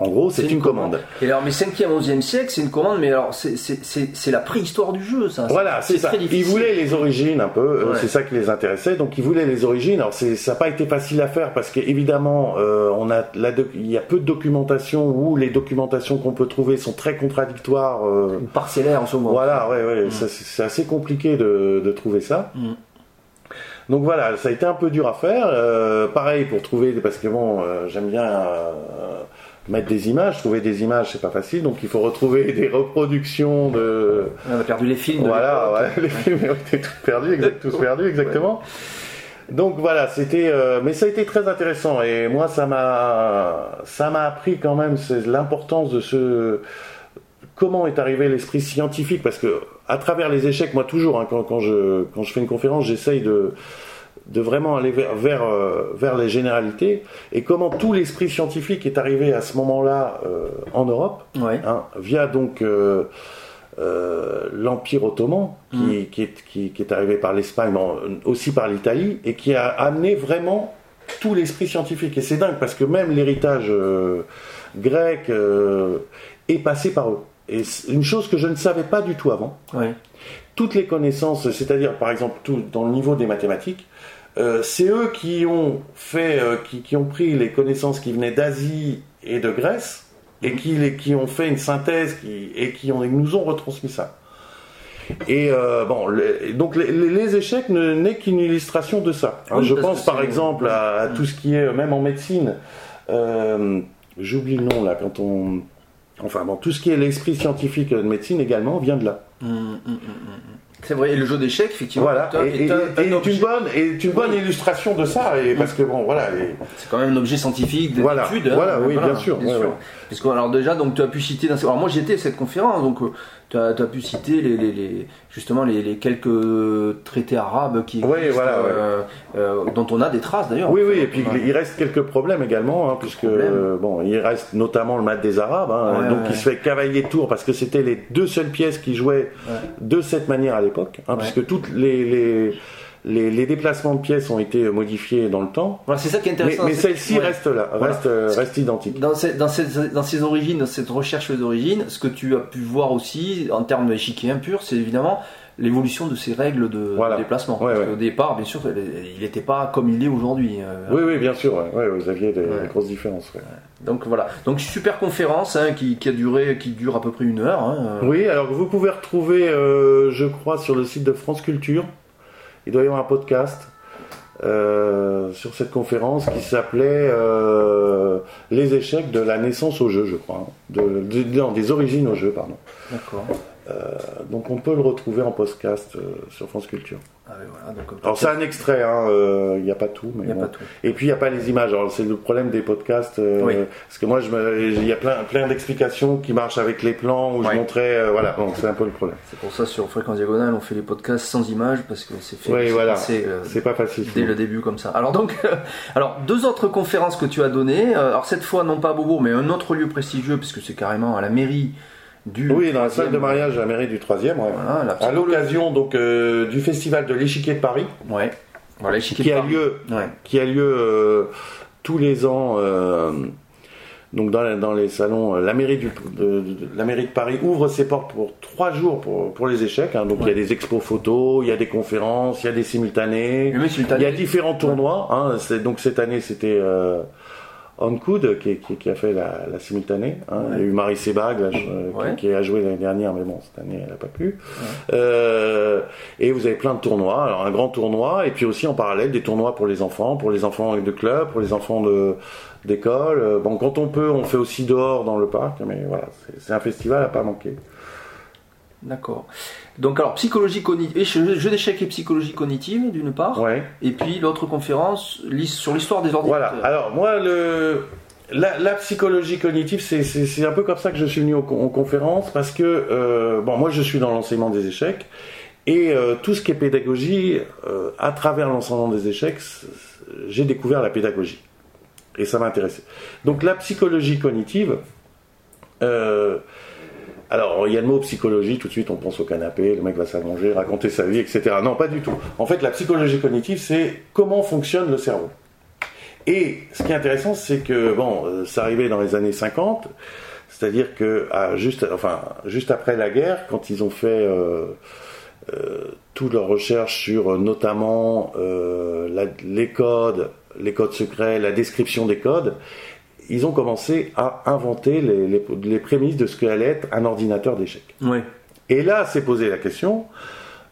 En gros, c'est une, commande. Et alors, mais 5e, 11e siècle, c'est une commande, mais alors, c'est- la préhistoire du jeu, ça. Voilà, c'est ça. Ils voulaient les origines un peu, euh, Ouais. c'est ça qui les intéressait. Donc ils voulaient les origines. Alors ça n'a pas été facile à faire parce qu'évidemment, euh, on a la doc- il y a peu de documentation ou les documentations qu'on peut trouver sont très contradictoires. euh, Une parcellaire en ce moment. voilà, ouais, ouais, ça, c'est assez compliqué de, de trouver ça. Mm. Donc voilà, ça a été un peu dur à faire. Euh, pareil pour trouver, parce que bon, j'aime bien mettre des images. Trouver des images, c'est pas facile. Donc il faut retrouver *laughs* des reproductions de, On a perdu les films. de voilà, ouais, les films *laughs* ont été tous perdus, exact, tous perdus, exactement. Donc voilà, c'était, euh, mais ça a été très intéressant et moi ça m'a, ça m'a appris quand même l'importance de ce comment est arrivé l'esprit scientifique Parce que à travers les échecs, moi toujours, hein, quand, quand je, quand je fais une conférence, j'essaye de, de vraiment aller vers, vers, euh, vers les généralités et comment tout l'esprit scientifique est arrivé à ce moment-là euh, en Europe, Ouais. hein, via donc euh, euh, l'Empire ottoman qui, qui, est, qui, qui est arrivé par l'Espagne, bon, aussi par l'Italie, et qui a amené vraiment tout l'esprit scientifique. Et c'est dingue parce que même l'héritage grec est passé par eux. Et une chose que je ne savais pas du tout avant Ouais. toutes les connaissances, c'est-à-dire par exemple tout dans le niveau des mathématiques, euh, c'est eux qui ont fait, euh, qui, qui ont pris les connaissances qui venaient d'Asie et de Grèce et qui, les, qui ont fait une synthèse qui, et qui ont, nous ont retransmis ça. Et euh, bon, donc les, échecs ne n'est qu'une illustration de ça. Hein, Oui, je pense par exemple à, à Mm. tout ce qui est même en médecine. J'oublie le nom là quand on, enfin bon, tout ce qui est l'esprit scientifique de médecine également vient de là. Hum, hum, hum. C'est vrai, et le jeu d'échecs, effectivement, Voilà, est et, et- un- et une bonne, est une bonne illustration de ça, et parce que bon, voilà, et- c'est quand même un objet scientifique d'étude. Voilà, hein, voilà, oui, bien sûr, ouais, ouais. Parce que, alors déjà, donc tu as pu citer, alors moi j'étais à cette conférence, donc euh, tu as, tu as pu citer les, les- les- justement les, les quelques traités arabes qui existent, voilà, ouais. euh, euh, dont on a des traces d'ailleurs. oui, oui, et puis Ouais. il reste quelques problèmes également, hein, puisque euh, bon, il reste notamment le mat des Arabes, hein, Ouais, donc il se fait cavalier tour parce que c'était les deux seules pièces qui jouaient de cette manière à l'époque, hein, puisque toutes les, les, déplacements de pièces ont été modifiés dans le temps, Voilà, c'est ça qui est intéressant. mais celle-ci ouais. reste là, reste, euh, reste identique. Dans, ces- dans, ces- dans ses origines, dans cette recherche origines, ce que tu as pu voir aussi en termes d'échiquier impur, c'est évidemment l'évolution de ces règles de, Voilà. de déplacement. Ouais, Parce ouais. qu'au départ, bien sûr, il n'était pas comme il est aujourd'hui. euh, Oui, oui, bien sûr, ouais, vous aviez des, grosses différences. Donc voilà. Donc super conférence hein, qui, qui a duré, qui dure à peu près une heure. hein. Oui, alors vous pouvez retrouver, euh, je crois, sur le site de France Culture. Il doit y avoir un podcast euh, sur cette conférence qui s'appelait euh, Les échecs de la naissance au jeu, je crois. hein. Non, des origines au jeu, pardon. D'accord. Donc on peut le retrouver en podcast euh, sur France Culture. Ah, voilà, donc, Alors c'est un extrait, hein, euh, il n'y a pas tout. Mais bon. pas tout. Et puis il n'y a pas les images. Alors c'est le problème des podcasts. euh, Oui. Parce que moi, il y a plein, plein d'explications qui marchent avec les plans où Ouais. je montrais. euh, voilà, bon, c'est un peu le problème. C'est pour ça sur Fréquence Diagonale, on fait les podcasts sans images parce que c'est fait. Oui, voilà. euh, pas facile. dès le début comme ça. Alors donc, *laughs* alors deux autres conférences que tu as données. euh, Alors cette fois non pas à Beaubourg, mais un autre lieu prestigieux puisque c'est carrément à la mairie du. Oui, dans la salle de mariage à la mairie du 3 e Voilà, la À psychologie. l'occasion donc euh, du festival de l'échiquier de Paris, Ouais. Voilà, qui de a Paris. lieu, Ouais. qui a lieu euh, tous les ans. euh, donc dans, la- dans les salons, la mairie, du, de, de- la mairie de Paris ouvre ses portes pour trois jours pour, pour les échecs. hein. donc il y a des expos photos, il y a des conférences, il y a des simultanés. Il y a différents tournois. Hein, donc cette année, c'était Oncoud qui, qui, qui a fait la, la simultanée. Hein. Il y a eu Marie Sebag là, euh, Ouais. qui, qui a joué l'année dernière, mais bon, cette année, elle n'a pas pu. Euh, et vous avez plein de tournois. Alors un grand tournoi, et puis aussi en parallèle des tournois pour les enfants, pour les enfants de club, pour les enfants de d'école. Euh, Bon, quand on peut, on fait aussi dehors dans le parc, mais voilà, c'est- c'est un festival à pas manquer. D'accord. Donc alors psychologie cognitive, jeu d'échecs et psychologie cognitive d'une part, Ouais. et puis l'autre conférence sur l'histoire des ordinateurs. Voilà. Alors moi, le, la, la psychologie cognitive, c'est- un peu comme ça que je suis venu aux, aux conférences parce que euh, bon, moi, je suis dans l'enseignement des échecs et euh, tout ce qui est pédagogie, euh, à travers l'enseignement des échecs, j'ai découvert la pédagogie et ça m'a intéressé. Donc la psychologie cognitive. Euh, alors, il y a le mot psychologie, tout de suite on pense au canapé, le mec va s'allonger, raconter sa vie, etc. Non, pas du tout. En fait, la psychologie cognitive, c'est comment fonctionne le cerveau. Et ce qui est intéressant, c'est que bon, euh, ça arrivait dans les années 50, c'est-à-dire que juste, enfin, juste après la guerre, quand ils ont fait euh, euh, toutes leurs recherches sur euh, notamment euh, les codes, les codes secrets, la description des codes, ils ont commencé à inventer les, les, les prémices de ce qu'allait être un ordinateur d'échecs. Ouais. Et là, s'est posé la question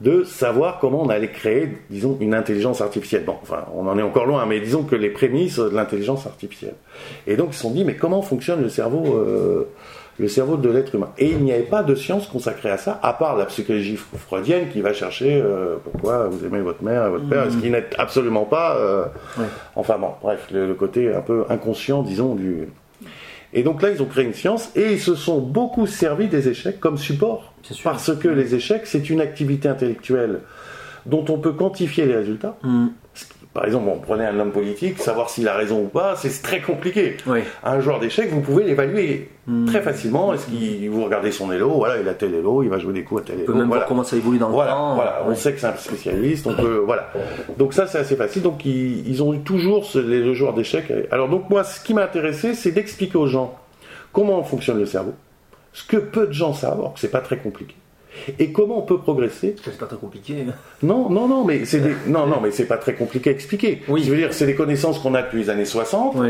de savoir comment on allait créer, disons, une intelligence artificielle. Bon, enfin, on en est encore loin, mais disons que les prémices de l'intelligence artificielle. Et donc, ils se sont dit, mais comment fonctionne le cerveau, euh, le cerveau de l'être humain Et il n'y avait pas de science consacrée à ça, à part la psychologie freudienne qui va chercher euh, pourquoi vous aimez votre mère et votre père, ce qui n'est absolument pas. euh, Ouais. Enfin bon, bref, le, le côté un peu inconscient, disons, du. Et donc là, ils ont créé une science et ils se sont beaucoup servis des échecs comme support. Parce que les échecs, c'est une activité intellectuelle dont on peut quantifier les résultats. Mm. Par exemple, on prenait un homme politique, savoir s'il a raison ou pas, c'est très compliqué. Oui. Un joueur d'échecs, vous pouvez l'évaluer Mm. très facilement. Est-ce qu'il vous regardez son élo, voilà, il a tel élo, il va jouer des coups à tel On élo. peut même voilà. voir comment ça évolue dans le Voilà, temps. voilà. on sait que c'est un spécialiste, on peut, voilà. Donc ça, c'est assez facile. Donc ils, ils ont eu toujours ce- les, le joueur d'échecs. Alors donc moi, ce qui m'a intéressé, c'est d'expliquer aux gens comment fonctionne le cerveau, ce que peu de gens savent, alors que c'est pas très compliqué, et comment on peut progresser. C'est pas très compliqué. Non, non, non, mais c'est des... *laughs* non, non, mais c'est pas très compliqué à expliquer. Oui. Je veux dire, c'est des connaissances qu'on a depuis les années 60. Oui.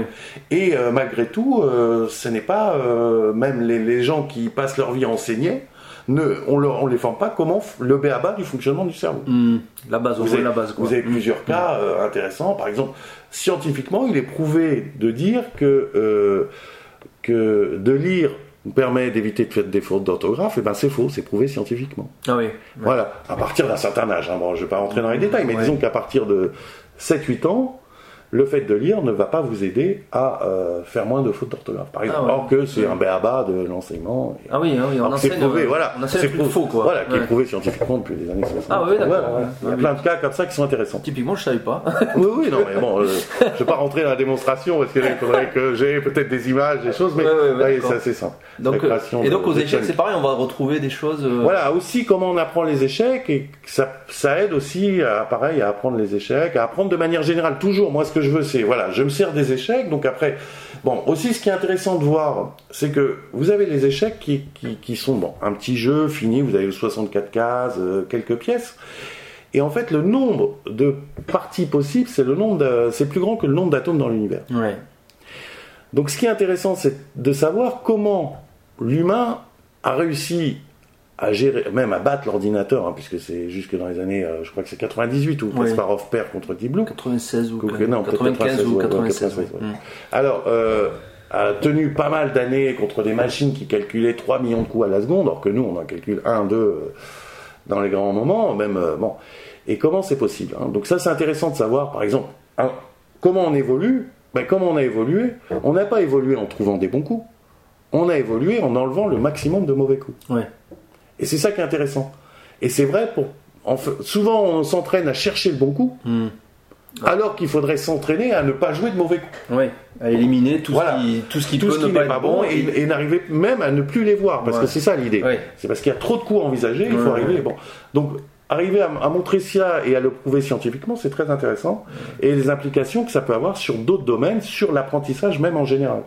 Et euh, malgré tout, euh, ce n'est pas euh, même les, les gens qui passent leur vie à enseigner, ne, on ne on les forme pas comment le béaba du fonctionnement du cerveau. Mm. La base, Vous avez, la base. Quoi. vous avez Mm. plusieurs cas euh, intéressants. Par exemple, scientifiquement, il est prouvé de dire que, que de lire permet d'éviter de faire des fautes d'orthographe. Et ben c'est faux, c'est prouvé scientifiquement. Ah oui. Voilà, à partir d'un certain âge. hein. Bon, je ne vais pas rentrer dans les détails, mais Ouais. disons qu'à partir de 7-8 ans, le fait de lire ne va pas vous aider à euh, faire moins de fautes d'orthographe, par exemple. Ah ouais. Or que c'est un béaba de l'enseignement. Ah oui, ah oui, on Alors c'est prouvé, euh, voilà. C'est un truc prou- faux, quoi. Voilà, qui Ouais. est prouvé scientifiquement depuis les années 60. Ah oui, d'accord. Voilà, voilà. Il y a plein de cas comme ça qui sont intéressants. Typiquement, je savais pas. oui, oui, non, mais bon, euh, je ne vais pas rentrer dans la démonstration parce qu'il faudrait que j'ai peut-être des images, des choses, mais Ouais, c'est assez simple. Donc, et donc de- aux échecs, c'est pareil, on va retrouver des choses. euh, Voilà, aussi comment on apprend les échecs et ça aide aussi à, pareil, à apprendre les échecs, à apprendre de manière générale. Toujours, moi, ce que je veux, c'est, voilà, je me sers des échecs, donc après, bon, aussi, ce qui est intéressant de voir, c'est que vous avez les échecs qui, qui, qui sont, bon, un petit jeu fini, vous avez 64 cases, euh, quelques pièces. Et en fait, le nombre de parties possibles, c'est le nombre c'est plus grand que le nombre d'atomes dans l'univers. Ouais. Donc ce qui est intéressant, c'est de savoir comment l'humain a réussi à gérer, même à battre l'ordinateur, hein, puisque c'est jusque dans les années, euh, je crois que c'est 98 où. Kasparov perd contre Deep Blue. 96 ou Donc, non, peut-être 95 ou ouais, ouais, 96. 96, ouais. ouais. Alors, euh, a tenu pas mal d'années contre des machines qui calculaient 3 millions de coups à la seconde, alors que nous, on en calcule 1, 2 euh, dans les grands moments, même, euh, bon. Et comment c'est possible hein? Donc ça, c'est intéressant de savoir, par exemple, hein, comment on évolue? Ben, Comment on a évolué? On n'a pas évolué en trouvant des bons coups. On a évolué en enlevant le maximum de mauvais coups. Ouais. Et c'est ça qui est intéressant. Et c'est vrai, pour, en fait, souvent on s'entraîne à chercher le bon coup, Mm. alors qu'il faudrait s'entraîner à ne pas jouer de mauvais coups. Ouais. À éliminer tout Voilà. ce qui, tout ce qui Tout peut ce ne qui pas n'est pas bon et, et n'arriver même à ne plus les voir, parce Ouais. que c'est ça l'idée. Ouais. C'est parce qu'il y a trop de coups envisagés, il faut arriver. Bon. Donc, arriver à, à montrer ça et à le prouver scientifiquement, c'est très intéressant. Et les implications que ça peut avoir sur d'autres domaines, sur l'apprentissage même en général.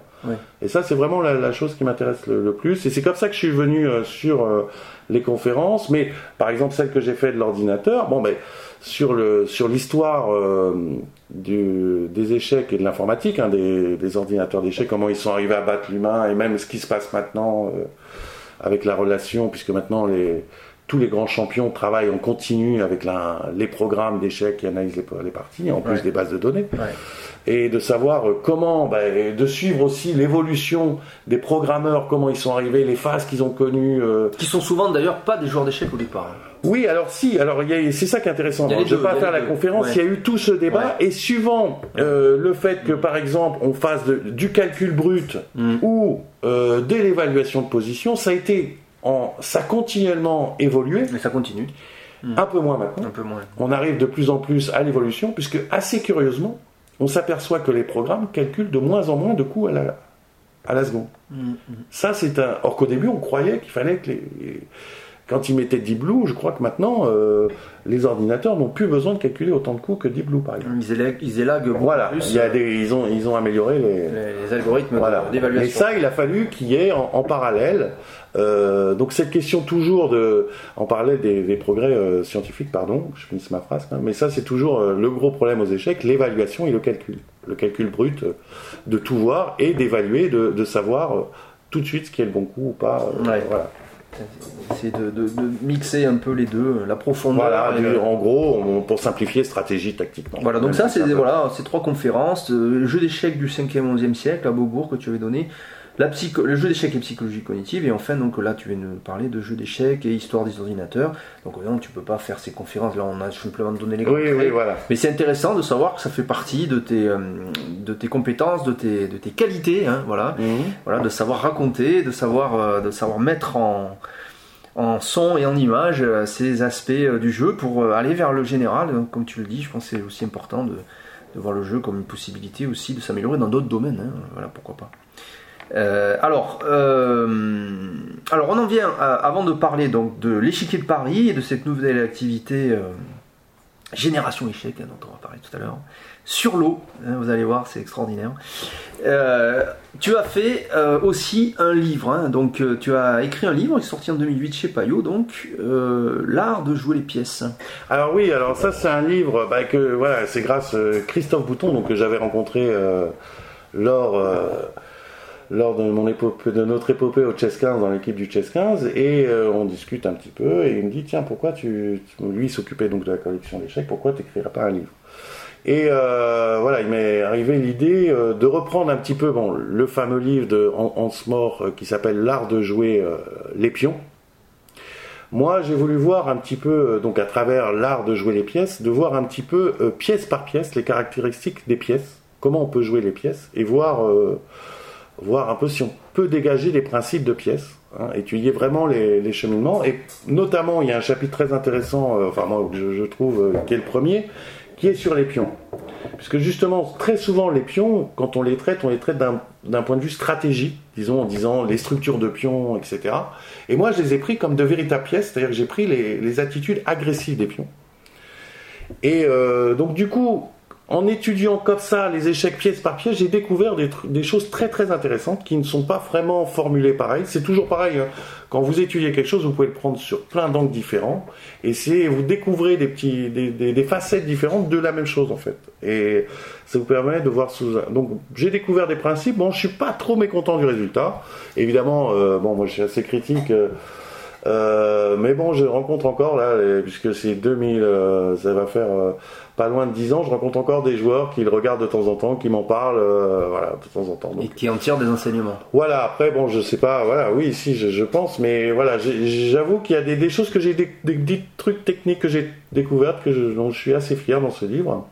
Et ça, c'est vraiment la, la chose qui m'intéresse le, le plus. Et c'est comme ça que je suis venu euh, sur euh, les conférences. Mais par exemple, celle que j'ai fait de l'ordinateur, bon, ben, sur le sur l'histoire euh, du- des échecs et de l'informatique, hein, des, des ordinateurs d'échecs, comment ils sont arrivés à battre l'humain, et même ce qui se passe maintenant avec la relation, puisque maintenant les tous les grands champions travaillent en continu avec la- les programmes d'échecs qui analysent les, les parties, en plus Ouais. des bases de données Ouais. et de savoir euh, comment, bah, de suivre aussi l'évolution des programmeurs, comment ils sont arrivés, les phases qu'ils ont connues. euh. Qui sont souvent d'ailleurs pas des joueurs d'échecs au départ. Oui, alors si, alors c'est ça qui est intéressant. Les je ne vais pas faire la deux. conférence, Ouais. il y a eu tout ce débat, et suivant euh, le fait que par exemple on fasse de- du calcul brut Mm. ou euh, de l'évaluation de position, ça a été en, ça a continuellement évolué, Mais ça continue. un peu moins maintenant. Un peu moins. on arrive de plus en plus à l'évolution, puisque assez curieusement, on s'aperçoit que les programmes calculent de moins en moins de coups à la, à la seconde. Mm. Ça, c'est un. Or qu'au début, on croyait qu'il fallait que les. Quand ils mettaient Deep Blue, je crois que maintenant, euh, les ordinateurs n'ont plus besoin de calculer autant de coups que Deep Blue, par exemple. Ils élaguent, ils élaguent beaucoup Voilà, plus il y a des, ils, ont, ils ont amélioré les. les, les algorithmes Voilà. d'évaluation. Mais ça, il a fallu qu'il y ait en, en parallèle. Euh, donc cette question toujours de, en parallèle des, des progrès euh, scientifiques, pardon, je finisse ma phrase, même, mais ça c'est toujours euh, le gros problème aux échecs, l'évaluation et le calcul, le calcul brut de tout voir et d'évaluer, de, de savoir tout de suite ce qui est le bon coup ou pas. Ouais. Voilà, C'est de, de- de mixer un peu les deux, la profondeur. voilà du- en gros, on- pour simplifier stratégie tactiquement. Voilà, donc ça, c'est voilà, ces trois conférences, le jeu d'échecs du 5e 11e siècle à Beaubourg que tu avais donné. La psycho- le jeu d'échecs et psychologie cognitive, et enfin, donc là, tu viens de nous parler de jeu d'échecs et histoire des ordinateurs. Donc, non, tu peux pas faire ces conférences, là, on a simplement donné les Oui, oui, voilà. Mais c'est intéressant de savoir que ça fait partie de tes, euh, de tes compétences, de tes, de tes qualités, hein, voilà. Mhm. voilà, de savoir raconter, de savoir, euh, de savoir mettre en, en son et en image euh, ces aspects euh, du jeu pour euh, aller vers le général. Donc, comme tu le dis, je pense que c'est aussi important de, de voir le jeu comme une possibilité aussi de s'améliorer dans d'autres domaines. hein. Voilà, pourquoi pas. Euh, alors, euh, alors, on en vient, avant de parler donc de l'échiquier de Paris et de cette nouvelle activité euh, Génération Échec, hein, dont on va parler tout à l'heure, sur l'eau, hein, vous allez voir, c'est extraordinaire. Tu as fait aussi un livre, hein, donc tu as écrit un livre qui est sorti en 2008 chez Payot, donc l'art de jouer les pièces. Alors oui, alors ça c'est un livre bah, que voilà, c'est grâce à Christophe Bouton donc que j'avais rencontré lors lors de mon épopée, notre épopée au Chess 15 dans l'équipe du Chess 15 et euh, on discute un petit peu et il me dit tiens pourquoi tu, lui s'occupait donc de la collection d'échecs pourquoi tu n'écrirais pas un livre? Et euh, voilà il m'est arrivé l'idée euh, de reprendre un petit peu le fameux livre de Hans qui s'appelle l'art de jouer les pions moi, j'ai voulu voir un petit peu, donc à travers l'art de jouer les pièces, de voir un petit peu pièce par pièce les caractéristiques des pièces, comment on peut jouer les pièces, et voir, voir un peu si on peut dégager des principes de pièces, hein, étudier vraiment les, les cheminements. Et notamment, il y a un chapitre très intéressant, euh, enfin moi, je, trouve, euh, qui est le premier, qui est sur les pions. Puisque justement, très souvent, les pions, quand on les traite, on les traite d'un point de vue stratégie, disons, en disant les structures de pions, etc. Et moi, je les ai pris comme de véritables pièces, c'est-à-dire que j'ai pris les, les attitudes agressives des pions. Et euh, donc, du coup, en étudiant comme ça les échecs pièce par pièce, j'ai découvert des, choses très très intéressantes qui ne sont pas vraiment formulées pareil. C'est toujours pareil. hein. Quand vous étudiez quelque chose, vous pouvez le prendre sur plein d'angles différents, et c'est vous découvrez des petits, des, facettes différentes de la même chose en fait. Et ça vous permet de voir sous. un- Donc j'ai découvert des principes. Bon, je suis pas trop mécontent du résultat. Évidemment, euh, bon, moi je suis assez critique. euh, euh, mais bon, je rencontre encore là, puisque c'est 2000, euh, ça va faire pas loin de 10 ans, je rencontre encore des joueurs qui le regardent de temps en temps, qui m'en parlent, euh, voilà, de temps en temps. Donc, Et qui en tire des enseignements. voilà, après, bon, je sais pas, voilà, oui, si, je, je pense, mais voilà, j'avoue qu'il y a des, des choses que j'ai, des, des, des trucs techniques que j'ai découvertes, que je, dont je suis assez fier dans ce livre.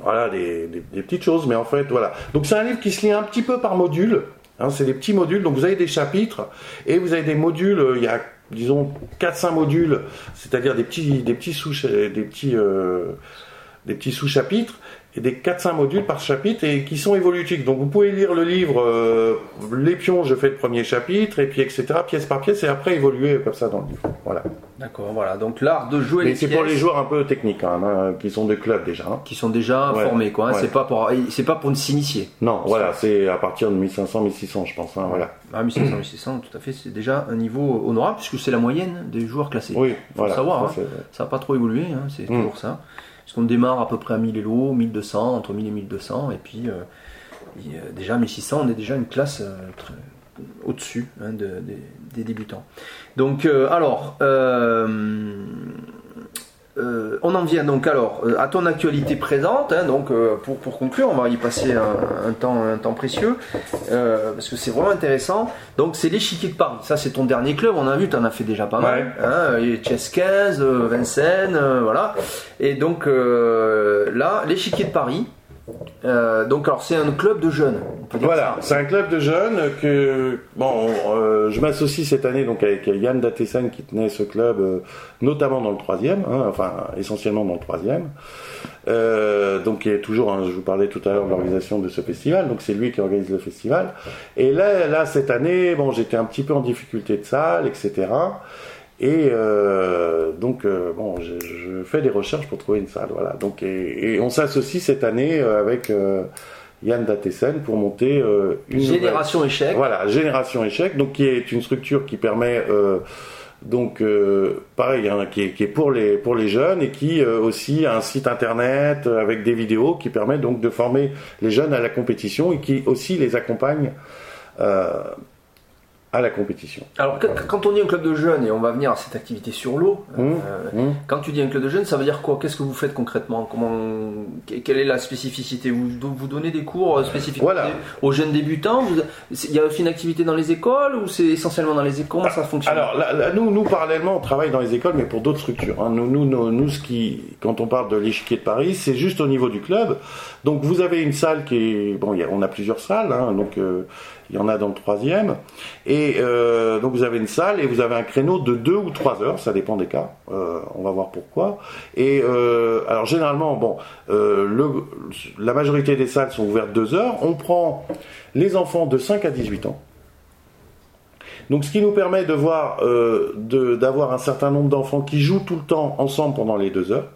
Voilà, des, petites choses, mais en fait, voilà. Donc c'est un livre qui se lit un petit peu par module, hein, c'est des petits modules, donc vous avez des chapitres, et vous avez des modules, euh, il y a, disons, 4-5 modules, c'est-à-dire des petits, des petits sous, des petits, euh, des petits sous-chapitres, et des 4-5 modules par chapitre et qui sont évolutifs. Donc vous pouvez lire le livre euh, Les pions, je fais le premier chapitre, et puis etc., pièce par pièce, et après évoluer comme ça dans le livre. Voilà. D'accord, voilà. Donc l'art de jouer les c'est pour les joueurs un peu techniques même, hein, qui sont des clubs déjà. hein. qui sont déjà Ouais, formés, quoi. hein. ouais. C'est pas pour, c'est pas pour s'initier. Non, voilà, c'est à partir de 1500-1600, je pense. hein, voilà. Ah, 1600, 1600, tout à fait, c'est déjà un niveau honorable puisque c'est la moyenne des joueurs classés. Oui, Faut voilà. savoir, ça, hein. n'a pas trop évolué, hein, c'est Mm. toujours ça. Parce qu'on démarre à peu près à 1000 élos, 1200, entre 1000 et 1200, et puis euh, y a déjà 1600, on est déjà une classe euh, au-dessus hein, de- des- débutants. Donc, euh, alors, euh, on en vient donc alors euh, à ton actualité présente. hein, donc, euh, pour, pour conclure, on va y passer un, un temps, un temps précieux parce que c'est vraiment intéressant. Donc, c'est l'échiquier de Paris. Ça, c'est ton dernier club. On a vu, tu en as fait déjà pas mal. Ouais. Hein, et Chess 15, euh, Vincennes, voilà. Et donc là, l'échiquier de Paris. Euh, donc, alors, c'est un club de jeunes. On peut dire Voilà, c'est un club de jeunes que bon, euh, je m'associe cette année donc avec Yann Datesan qui tenait ce club, euh, notamment dans le troisième, hein, enfin essentiellement dans le troisième. Donc qui est toujours, hein, je vous parlais tout à l'heure de l'organisation de ce festival, donc c'est lui qui organise le festival. Et là, là cette année, bon, j'étais un petit peu en difficulté de salle, etc. Et euh, donc euh, bon, je, je fais des recherches pour trouver une salle, voilà. Donc et, et on s'associe cette année euh, avec euh, Yann Datessen pour monter euh, une nouvelle- Génération échec. voilà, Génération Échec, donc qui est une structure qui permet euh, donc euh, pareil, hein, qui, est, qui est pour les pour les jeunes et qui euh, aussi a un site internet avec des vidéos qui permet donc de former les jeunes à la compétition et qui aussi les accompagne euh, à la compétition. Alors, que- quand on dit un club de jeunes, et on va venir à cette activité sur l'eau, Mmh, euh, mmh. quand tu dis un club de jeunes, ça veut dire quoi? Qu'est-ce que vous faites concrètement? Comment, que- Quelle est la spécificité? Vous, vous donnez des cours euh, spécifiques Voilà. aux jeunes débutants? Vous- Il y a aussi une activité dans les écoles ou c'est essentiellement dans les écoles? Comment ça fonctionne? Alors là, là, nous, nous parallèlement, on travaille dans les écoles, mais pour d'autres structures. hein. Nous, nous, nous, nous, ce qui, quand on parle de l'échiquier de Paris, c'est juste au niveau du club. Donc vous avez une salle qui est, bon, il y a- on a plusieurs salles, hein, donc euh, il y en a dans le troisième, et euh, donc vous avez une salle et vous avez un créneau de deux ou trois heures, ça dépend des cas. Euh, on va voir pourquoi. Et euh, alors généralement, bon, la majorité des salles sont ouvertes deux heures. On prend les enfants de 5 à 18 ans. Donc, ce qui nous permet de voir, d'avoir un certain nombre d'enfants qui jouent tout le temps ensemble pendant les deux heures,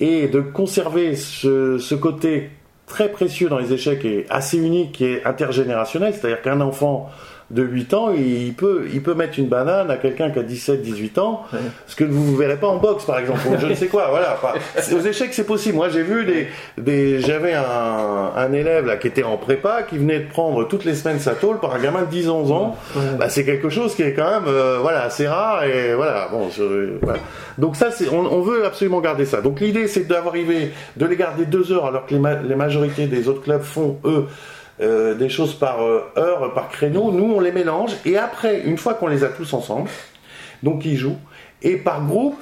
et de conserver ce côté très précieux dans les échecs et assez unique est intergénérationnel, c'est-à-dire qu'un enfant de 8 ans, il peut, il peut mettre une banane à quelqu'un qui a 17, 18 ans, Ouais. ce que vous ne verrez pas en boxe, par exemple, ou je ne sais quoi, voilà. *laughs* Enfin, aux échecs, c'est possible. Moi, j'ai vu des, des j'avais un, un élève là qui était en prépa, qui venait de prendre toutes les semaines sa tôle par un gamin de 10, 11 ans. Bah, c'est quelque chose qui est quand même, euh, voilà, assez rare et voilà, bon, je- voilà. Donc ça, c'est, on, on veut absolument garder ça. Donc l'idée, c'est d'arriver, de les garder deux heures, alors que les, ma- les majorités des autres clubs font eux euh, des choses par euh, heure, par créneau. Nous, on les mélange et après, une fois qu'on les a tous ensemble, donc ils jouent et par groupe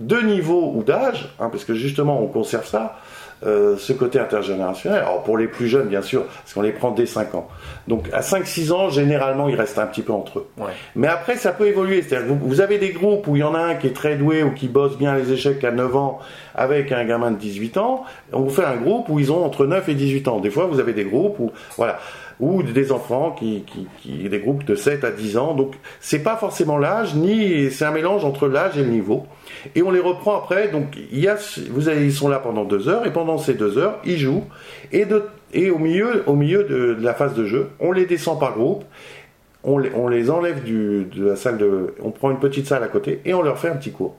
de niveau ou d'âge, hein, parce que justement, on conserve ça. Euh, ce côté intergénérationnel. Alors pour les plus jeunes, bien sûr, parce qu'on les prend dès 5 ans. Donc à 5-6 ans, généralement, ils restent un petit peu entre eux. Ouais. Mais après, ça peut évoluer. C'est-à-dire que vous, vous avez des groupes où il y en a un qui est très doué ou qui bosse bien les échecs à 9 ans avec un gamin de 18 ans. On vous fait un groupe où ils ont entre 9 et 18 ans. Des fois, vous avez des groupes où, voilà, ou des enfants qui, qui, des groupes de 7 à 10 ans. Donc, c'est pas forcément l'âge, ni c'est un mélange entre l'âge et le niveau. Et on les reprend après. Donc, il y a, vous ils sont là pendant deux heures et pendant ces deux heures, ils jouent. Et au milieu, de, la phase de jeu, on les descend par groupe on les, enlève de la salle de. On prend une petite salle à côté et on leur fait un petit cours.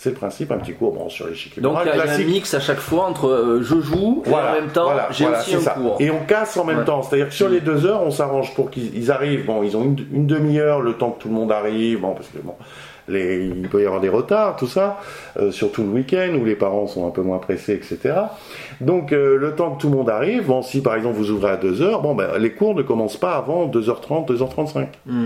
C'est le principe, un petit cours bon, sur l'échiquier. Donc il y, a- un mix à chaque fois entre euh, je joue et Voilà, en même temps voilà, j'ai voilà, aussi un ça. cours. Et on casse en même Ouais. temps. C'est-à-dire que sur les deux heures, on s'arrange pour qu'ils ils arrivent. Bon, ils ont une, une demi-heure, le temps que tout le monde arrive. Bon, parce que bon, les, il peut y avoir des retards, tout ça. euh, surtout le week-end où les parents sont un peu moins pressés, etc. Donc, euh, le temps que tout le monde arrive. Bon, si par exemple vous ouvrez à deux heures, bon, ben, les cours ne commencent pas avant 2h30, 2h35. Hmm.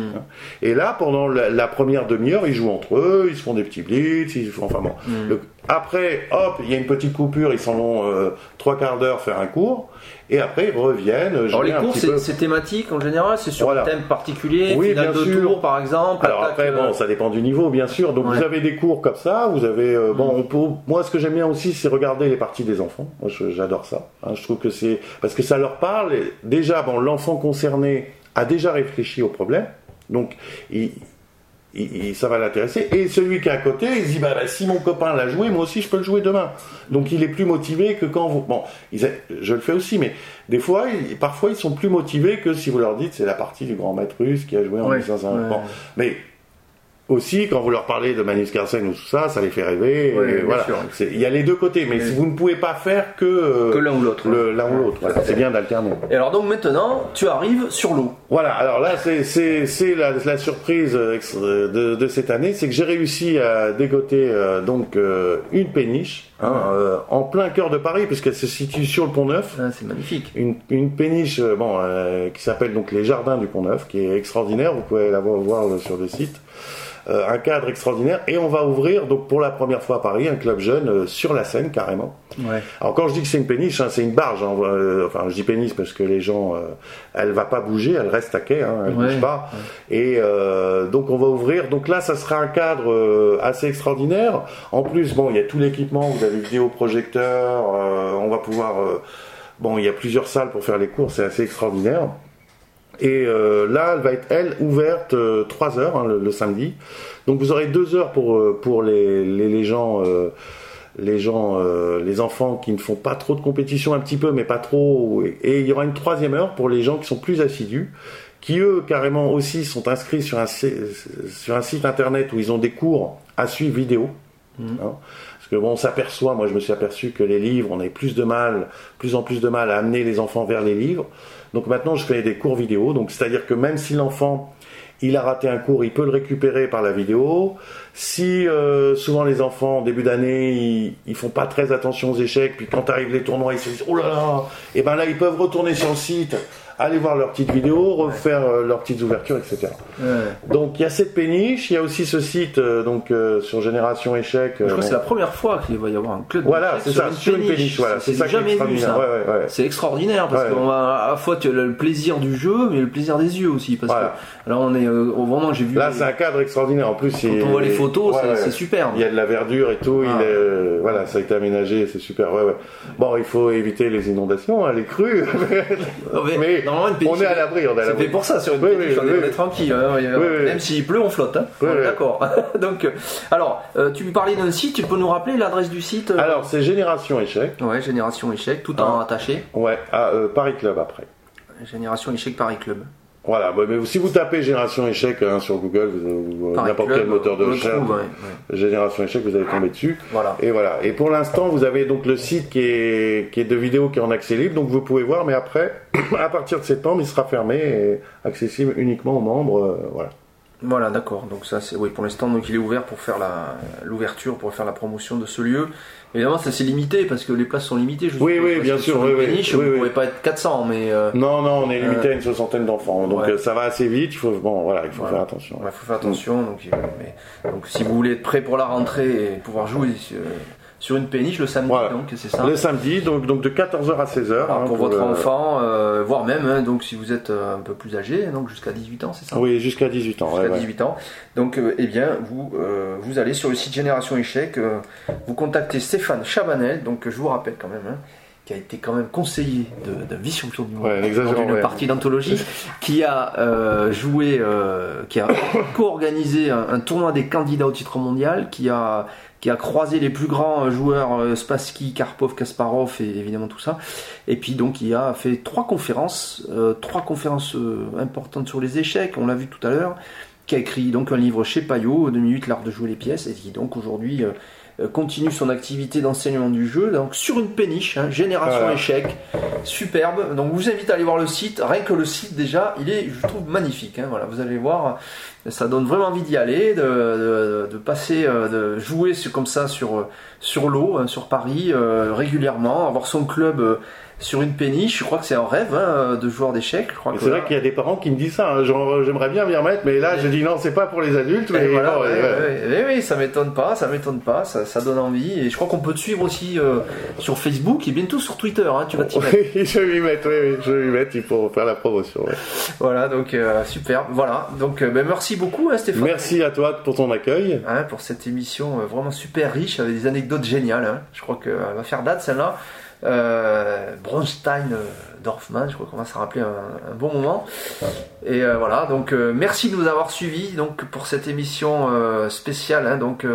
Et là, pendant la, la première demi-heure, ils jouent entre eux, ils se font des petits blitz, ils font enfin bon. Mm. Le- après, hop, il y a une petite coupure, ils s'en vont euh, trois quarts d'heure faire un cours, et après ils reviennent. Alors les cours c'est thématique en général, c'est sur Voilà. un thème particulier, Oui, bien de sûr. tour par exemple. Alors après, euh, bon, ça dépend du niveau, bien sûr. Donc Ouais. vous avez des cours comme ça, vous avez, euh, bon, Mm. on peut, moi ce que j'aime bien aussi, c'est regarder les parties des enfants. Moi, j'adore ça. hein. je trouve que c'est parce que ça leur parle. et déjà, bon, l'enfant concerné a déjà réfléchi au problème, donc il, il- il- ça va l'intéresser. Et celui qui est à côté, il se dit, bah, bah, si mon copain l'a joué, moi aussi je peux le jouer demain. Donc il est plus motivé que quand vous. Bon, ils a- je le fais aussi, mais des fois, ils- parfois ils sont plus motivés que si vous leur dites c'est la partie du grand maître russe qui a joué en Ouais, 1500. ouais. Bon, mais aussi, quand vous leur parlez de Magnus Carlsen ou tout ça, ça les fait rêver. Ouais, et voilà. Il y a les deux côtés, mais si vous ne pouvez pas faire que, euh, que l'un ou l'autre. le- l'un ou l'autre. Voilà, c'est bien d'alterner. Et alors donc maintenant, tu arrives sur l'eau. Voilà, alors là, c'est- la, la surprise euh, euh, de, de cette année, c'est que j'ai réussi à dégoter euh, donc euh, une péniche hein, euh, en plein cœur de Paris, puisqu'elle se situe sur le Pont Neuf. Ah, c'est magnifique. Une, une péniche bon, qui s'appelle donc les Jardins du Pont Neuf, qui est extraordinaire, vous pouvez la voir, sur le site. Euh, un cadre extraordinaire, et on va ouvrir donc pour la première fois à Paris un club jeune euh, sur la Seine carrément. Ouais. Alors quand je dis que c'est une péniche, hein, c'est une barge. hein, euh, enfin, je dis péniche parce que les gens, euh, elle va pas bouger, elle reste à quai, hein, elle Ouais, bouge pas. Et euh, donc on va ouvrir. Donc là, ça sera un cadre assez extraordinaire. En plus, bon, il y a tout l'équipement. Vous avez vidéoprojecteur. on va pouvoir. bon, il y a plusieurs salles pour faire les cours. C'est assez extraordinaire. Et euh, là, elle va être elle ouverte 3 heures hein, le, le samedi. Donc vous aurez 2 heures pour euh, pour les les, les gens. euh, les gens, euh, les enfants qui ne font pas trop de compétition, un petit peu, mais pas trop. Et, et il y aura une troisième heure pour les gens qui sont plus assidus, qui eux, carrément aussi, sont inscrits sur un, sur un site internet où ils ont des cours à suivre vidéo. Mhm. Hein. Parce que bon, on s'aperçoit, moi je me suis aperçu que les livres, on avait plus de mal, plus en plus de mal à amener les enfants vers les livres. Donc maintenant, je fais des cours vidéo. Donc c'est-à-dire que même si l'enfant il a raté un cours, il peut le récupérer par la vidéo. Si euh, souvent les enfants en début d'année, ils, ils font pas très attention aux échecs, puis quand arrivent les tournois, ils se disent oh là là, et ben là ils peuvent retourner sur le site, aller voir leurs petites vidéos, refaire euh, leurs petites ouvertures, etc. Ouais. Donc il y a cette péniche, il y a aussi ce site euh, donc euh, sur Génération Échec. Je euh, crois que bon. c'est la première fois qu'il va y avoir un club. Voilà, c'est ça, sur une péniche, voilà, c'est ça jamais vu ça. Ouais, ouais, ouais. C'est extraordinaire parce qu'on a à la fois tu as le plaisir du jeu, mais le plaisir des yeux aussi. Parce Voilà. que là, on est euh, au moment j'ai vu. Là, les- c'est un cadre extraordinaire. En plus, quand il- on voit les photos, Ouais, c'est ouais. superbe. Il y a de la verdure et tout. Ah. Il est, euh, voilà, ça a été aménagé, c'est super. Ouais, ouais. Bon, il faut éviter les inondations, hein, les crues. *laughs* Non, mais mais normalement, une on est à l'abri, C'est pour ça sur une Oui, péniche, oui, on est, oui. on est tranquille. hein. Même s'il pleut, on flotte. Hein. D'accord. *laughs* Donc, euh, alors, euh, tu me parlais d'un site, tu peux nous rappeler l'adresse du site euh Alors, c'est Génération Échec. Ouais, Génération Échec, tout en Ah. attaché. Ouais, à euh, Paris Club après. Génération Échec Paris Club. Voilà, mais si vous tapez Génération Échec hein, sur Google, vous- vous- n'importe quel moteur de recherche, trouve, ouais, ouais. Génération Échec, vous allez tomber dessus. Voilà. Et voilà. Et pour l'instant, vous avez donc le site qui est, qui est de vidéos qui est en accès libre, donc vous pouvez voir, mais après, *coughs* à partir de septembre, il sera fermé et accessible uniquement aux membres. euh, voilà. Voilà, d'accord. Donc ça, c'est oui, pour l'instant, donc il est ouvert pour faire la l'ouverture, pour faire la promotion de ce lieu. Évidemment, ça c'est limité parce que les places sont limitées. Je Oui, oui, bien sûr, oui, oui, péniche, oui, vous oui. pourrez pas être 400, mais euh, Non, non, on est limité Euh, à une soixantaine d'enfants, donc ouais. euh, ça va assez vite. Il faut, bon, voilà, il faut Voilà. faire attention. il faut faire attention. Donc, euh, mais- donc, si vous voulez être prêt pour la rentrée et pouvoir jouer euh, sur une péniche le samedi, Voilà. donc c'est ça. Le samedi, donc, donc de 14h à 16h. Alors, hein, pour votre le- enfant, euh, voire même, hein, donc si vous êtes euh, un peu plus âgé, donc jusqu'à 18 ans, c'est ça? Oui, jusqu'à 18 ans. jusqu'à ouais, ouais. 18 ans. Donc, euh, eh bien, vous, euh, vous allez sur le site Génération Échec, vous contactez Stéphane Chabanel, donc je vous rappelle quand même, hein, qui a été quand même conseiller de- d'un vice-champion du monde Ouais, n'exagérons, dans une ouais. partie d'anthologie, *laughs* qui a euh, joué, euh, qui a *coughs* co-organisé un, un tournoi des candidats au titre mondial, qui a qui a croisé les plus grands joueurs euh, Spassky, Karpov, Kasparov et évidemment tout ça. Et puis donc il a fait trois conférences, euh, trois conférences euh, importantes sur les échecs, on l'a vu tout à l'heure, qui a écrit donc un livre chez Payot, 2008, l'art de jouer les pièces, et qui donc aujourd'hui euh, euh, continue son activité d'enseignement du jeu, donc sur une péniche, hein, génération Voilà. échec, superbe. Donc je vous invite à aller voir le site, rien que le site déjà, il est, je trouve, magnifique. hein, voilà, vous allez voir, ça donne vraiment envie d'y aller, de, de- de passer, euh, de jouer comme ça sur, euh, sur l'eau, hein, sur Paris, euh, régulièrement, avoir son club euh, sur une péniche. Je crois que c'est un rêve hein, de joueur d'échecs. C'est vrai qu'il y a des parents qui me disent ça. hein, genre, J'aimerais bien m'y remettre, mais là, je dis non, c'est pas pour les adultes. Mais voilà, bon, ouais, ouais, ouais. ouais, ouais, oui, ça m'étonne pas, ça m'étonne pas, ça, ça donne envie. Et je crois qu'on peut te suivre aussi euh, sur Facebook et bientôt sur Twitter. Hein, tu vas t'y *laughs* mettre. Oui, je vais m'y mettre, oui, oui, je vais m'y mettre, il faut faire la promotion. Voilà, donc euh, super. Voilà, donc euh, ben, merci beaucoup, Stéphane. Merci à toi pour ton accueil. pour cette émission euh, vraiment super riche avec des anecdotes géniales. Je crois qu'elle va faire date celle-là. Euh, Bronstein Dorfman, je crois qu'on va se rappeler un, un bon moment. Et euh, voilà, donc euh, merci de nous avoir suivis donc pour cette émission spéciale. hein, donc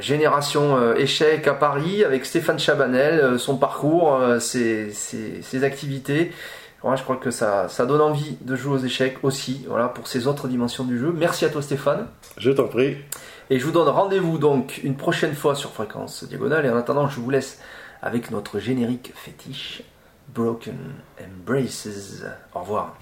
Génération échec à Paris avec Stéphane Chabanel, son parcours, ses, ses- ses activités. Voilà, je crois que ça, ça donne envie de jouer aux échecs aussi, voilà, pour ces autres dimensions du jeu. Merci à toi Stéphane. Je t'en prie. Et je vous donne rendez-vous donc une prochaine fois sur Fréquence Diagonale. Et en attendant, je vous laisse avec notre générique fétiche Broken Embraces. Au revoir.